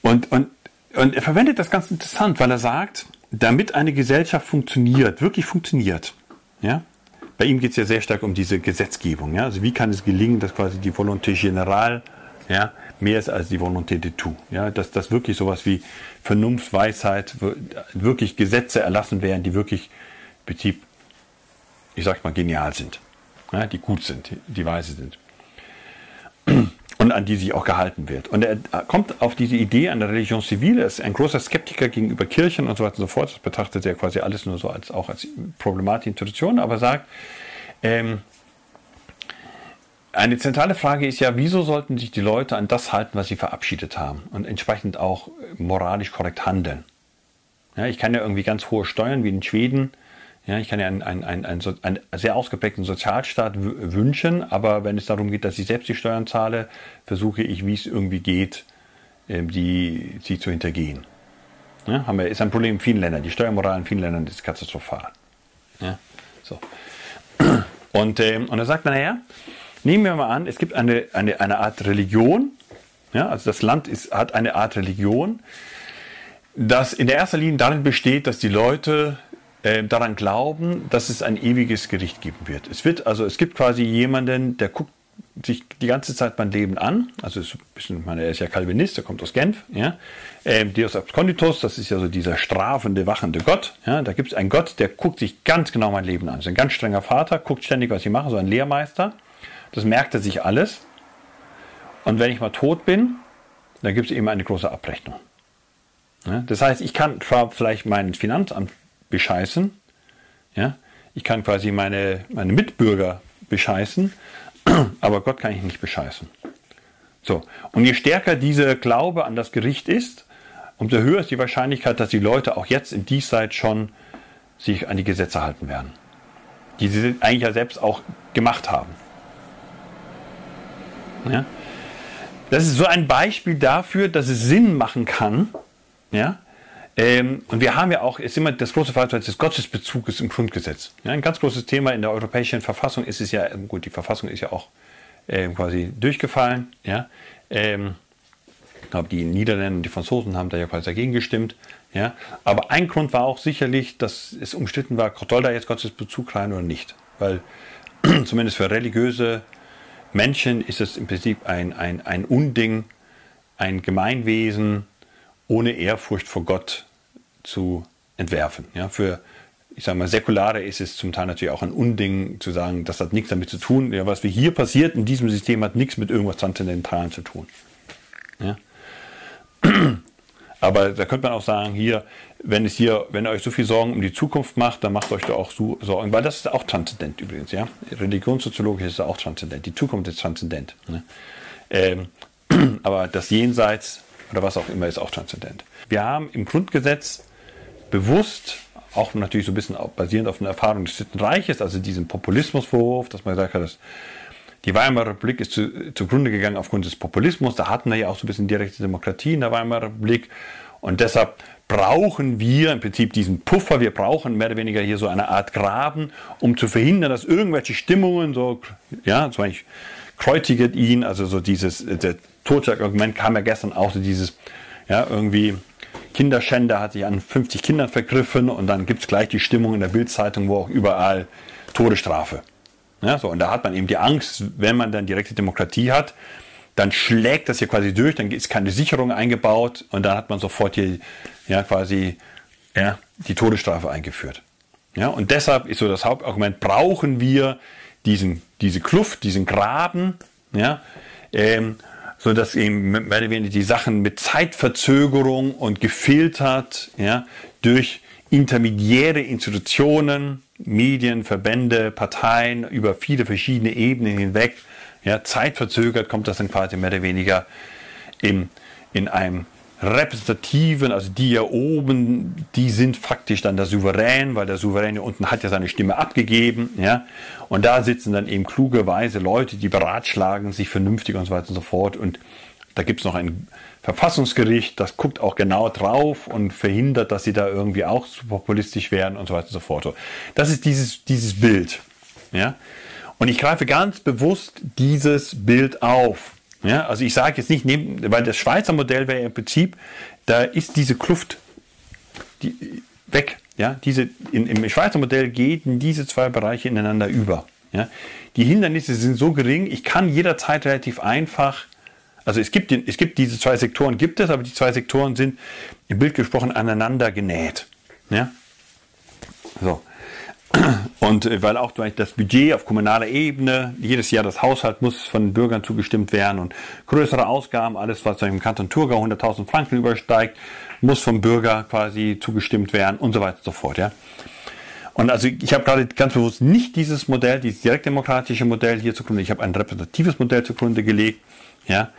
Und, und, und er verwendet das ganz interessant, weil er sagt, damit eine Gesellschaft funktioniert, wirklich funktioniert, ja, bei ihm geht es ja sehr stark um diese Gesetzgebung. Ja? Also wie kann es gelingen, dass quasi die Volonté Générale ja, mehr ist als die Volonté de tout. Ja, dass das wirklich sowas wie Vernunft, Weisheit, wirklich Gesetze erlassen werden, die wirklich Betrieb, ich sag mal, genial sind, ja, die gut sind, die weise sind und an die sich auch gehalten wird. Und er kommt auf diese Idee an der Religion civile, ist ein großer Skeptiker gegenüber Kirchen und so weiter und so fort. Das betrachtet er quasi alles nur so als auch als problematische Institution, aber sagt, ähm, eine zentrale Frage ist ja, wieso sollten sich die Leute an das halten, was sie verabschiedet haben und entsprechend auch moralisch korrekt handeln? Ja, ich kann ja irgendwie ganz hohe Steuern wie in Schweden. Ja, ich kann ja einen, einen, einen, einen, sehr ausgeprägten Sozialstaat wünschen, aber wenn es darum geht, dass ich selbst die Steuern zahle, versuche ich, wie es irgendwie geht, ähm, die, sie zu hintergehen. Ja, haben wir, ist ein Problem in vielen Ländern. Die Steuermoral in vielen Ländern ist katastrophal. Ja, so. Und, ähm, und er sagt, naja, nehmen wir mal an, es gibt eine, eine, eine Art Religion, ja, also das Land ist, hat eine Art Religion, das in der ersten Linie darin besteht, dass die Leute äh, daran glauben, dass es ein ewiges Gericht geben wird. Es wird also, es gibt quasi jemanden, der guckt sich die ganze Zeit mein Leben an. Also ist bisschen, meine, er ist ja Calvinist, er kommt aus Genf. Ja. Ähm, Deus Absconditus, das ist ja so dieser strafende, wachende Gott. Ja. Da gibt es einen Gott, der guckt sich ganz genau mein Leben an. Das ist ein ganz strenger Vater, guckt ständig, was ich mache, so ein Lehrmeister. Das merkt er sich alles. Und wenn ich mal tot bin, dann gibt es eben eine große Abrechnung. Ja. Das heißt, ich kann zwar vielleicht mein Finanzamt bescheißen, ja, ich kann quasi meine, meine Mitbürger bescheißen, aber Gott kann ich nicht bescheißen. So. Und je stärker dieser Glaube an das Gericht ist, umso höher ist die Wahrscheinlichkeit, dass die Leute auch jetzt in Diesseits schon sich an die Gesetze halten werden. Die sie eigentlich ja selbst auch gemacht haben. Ja? Das ist so ein Beispiel dafür, dass es Sinn machen kann, ja, ähm, und wir haben ja auch, ist immer das große Fragezeichen des Gottesbezuges im Grundgesetz. Ja, ein ganz großes Thema in der europäischen Verfassung ist es ja, gut, die Verfassung ist ja auch äh, quasi durchgefallen. Ja, ähm, ich glaube, die Niederländer und die Franzosen haben da ja quasi dagegen gestimmt. Ja, aber ein Grund war auch sicherlich, dass es umstritten war, soll da jetzt Gottesbezug rein oder nicht? Weil zumindest für religiöse Menschen ist es im Prinzip ein, ein, ein Unding, ein Gemeinwesen, ohne Ehrfurcht vor Gott zu entwerfen. Ja, für ich sage mal, Säkulare ist es zum Teil natürlich auch ein Unding zu sagen, das hat nichts damit zu tun. Ja, was hier passiert in diesem System hat nichts mit irgendwas Transzendentalem zu tun. Ja. Aber da könnte man auch sagen, hier, wenn es hier, wenn ihr euch so viel Sorgen um die Zukunft macht, dann macht euch da auch so Sorgen, weil das ist auch transzendent übrigens, ja. Religionssoziologisch ist auch transzendent. Die Zukunft ist transzendent. Ne? Ähm, aber das Jenseits oder was auch immer ist auch transzendent. Wir haben im Grundgesetz bewusst, auch natürlich so ein bisschen basierend auf einer Erfahrung des Dritten Reiches, also diesen Populismusvorwurf, dass man gesagt hat, dass die Weimarer Republik ist zu, zugrunde gegangen aufgrund des Populismus. Da hatten wir ja auch so ein bisschen direkte Demokratie in der Weimarer Republik. Und deshalb brauchen wir im Prinzip diesen Puffer. Wir brauchen mehr oder weniger hier so eine Art Graben, um zu verhindern, dass irgendwelche Stimmungen so, ja, zum Beispiel kreuziget ihn, also so dieses, der Totschlagargument kam ja gestern auch so dieses, ja, irgendwie Kinderschänder hat sich an 50 Kindern vergriffen und dann gibt es gleich die Stimmung in der Bildzeitung, wo auch überall Todesstrafe. Ja, so, und da hat man eben die Angst, wenn man dann direkte Demokratie hat, dann schlägt das hier quasi durch, dann ist keine Sicherung eingebaut und dann hat man sofort hier ja, quasi ja, die Todesstrafe eingeführt. Ja, und deshalb ist so das Hauptargument, brauchen wir diesen, diese Kluft, diesen Graben, ja, ähm, so dass eben mehr oder weniger die Sachen mit Zeitverzögerung und gefiltert ja, durch intermediäre Institutionen, Medien, Verbände, Parteien über viele verschiedene Ebenen hinweg, ja, zeitverzögert kommt das dann quasi mehr oder weniger in, in einem repräsentativen, also die hier oben, die sind faktisch dann der Souverän, weil der Souverän hier unten hat ja seine Stimme abgegeben, ja. Und da sitzen dann eben kluge, weise Leute, die beratschlagen sich vernünftig und so weiter und so fort. Und da gibt es noch ein Verfassungsgericht, das guckt auch genau drauf und verhindert, dass sie da irgendwie auch zu populistisch werden und so weiter und so fort. Das ist dieses, dieses Bild, ja. Und ich greife ganz bewusst dieses Bild auf. Ja, also ich sage jetzt nicht, weil das Schweizer Modell wäre im Prinzip, da ist diese Kluft die, weg. Ja, diese, in, Im Schweizer Modell gehen diese zwei Bereiche ineinander über. Ja. Die Hindernisse sind so gering, ich kann jederzeit relativ einfach, also es gibt, es gibt diese zwei Sektoren, gibt es, aber die zwei Sektoren sind im Bild gesprochen aneinander genäht. Ja. So. Und äh, weil auch das Budget auf kommunaler Ebene, jedes Jahr das Haushalt muss von den Bürgern zugestimmt werden und größere Ausgaben, alles was im Kanton Thurgau 100.000 Franken übersteigt, muss vom Bürger quasi zugestimmt werden und so weiter und so fort. Ja. Und also ich habe gerade ganz bewusst nicht dieses Modell, dieses direktdemokratische Modell hier zugrunde. Ich habe ein repräsentatives Modell zugrunde gelegt. Ja.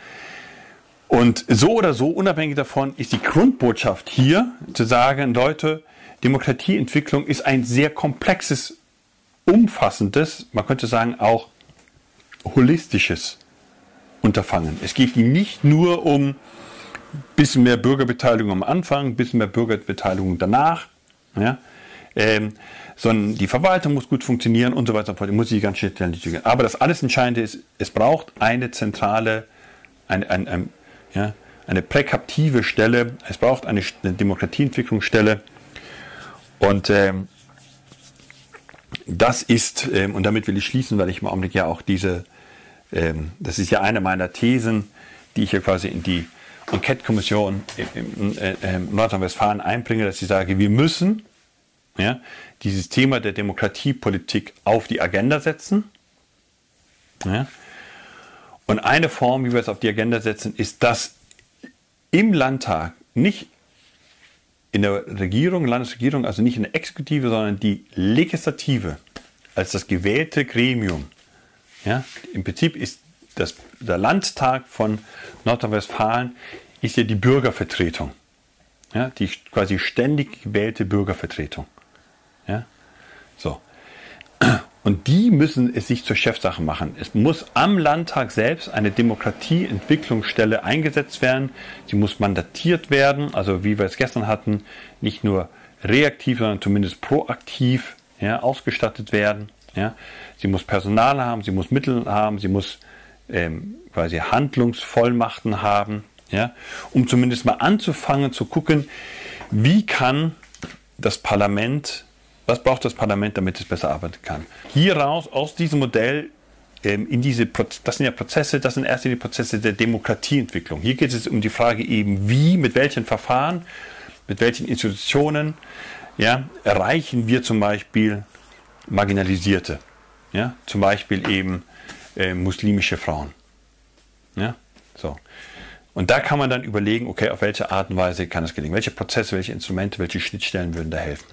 Und so oder so, unabhängig davon, ist die Grundbotschaft hier zu sagen, Leute, Demokratieentwicklung ist ein sehr komplexes, umfassendes, man könnte sagen auch holistisches Unterfangen. Es geht nicht nur um ein bisschen mehr Bürgerbeteiligung am Anfang, ein bisschen mehr Bürgerbeteiligung danach, ja, ähm, sondern die Verwaltung muss gut funktionieren und so weiter und so fort. Muss ich ganz schnell Aber das alles Entscheidende ist, es braucht eine zentrale, eine, eine, eine, ja, eine präkaptive Stelle, es braucht eine, eine Demokratieentwicklungsstelle. Und ähm, das ist, ähm, und damit will ich schließen, weil ich im Augenblick ja auch diese, ähm, das ist ja eine meiner Thesen, die ich hier quasi in die Enquete-Kommission in, in, in Nordrhein-Westfalen einbringe, dass ich sage, wir müssen ja, dieses Thema der Demokratiepolitik auf die Agenda setzen. Ja. Und eine Form, wie wir es auf die Agenda setzen, ist, dass im Landtag, nicht in der Regierung, Landesregierung, also nicht in der Exekutive, sondern die Legislative als das gewählte Gremium, ja, im Prinzip ist das, der Landtag von Nordrhein-Westfalen ist ja die Bürgervertretung, ja, die quasi ständig gewählte Bürgervertretung. Ja? So. Und die müssen es sich zur Chefsache machen. Es muss am Landtag selbst eine Demokratieentwicklungsstelle eingesetzt werden. Sie muss mandatiert werden, also wie wir es gestern hatten, nicht nur reaktiv, sondern zumindest proaktiv ja, ausgestattet werden. Ja. Sie muss Personal haben, sie muss Mittel haben, sie muss ähm, quasi Handlungsvollmachten haben, ja, um zumindest mal anzufangen zu gucken, wie kann das Parlament was braucht das Parlament, damit es besser arbeiten kann? Hieraus, aus diesem Modell, ähm, in diese, das sind ja Prozesse, das sind erst die Prozesse der Demokratieentwicklung. Hier geht es um die Frage eben, wie, mit welchen Verfahren, mit welchen Institutionen ja, erreichen wir zum Beispiel Marginalisierte, ja, zum Beispiel eben äh, muslimische Frauen. Ja, so. Und da kann man dann überlegen, okay, auf welche Art und Weise kann es gelingen? Welche Prozesse, welche Instrumente, welche Schnittstellen würden da helfen?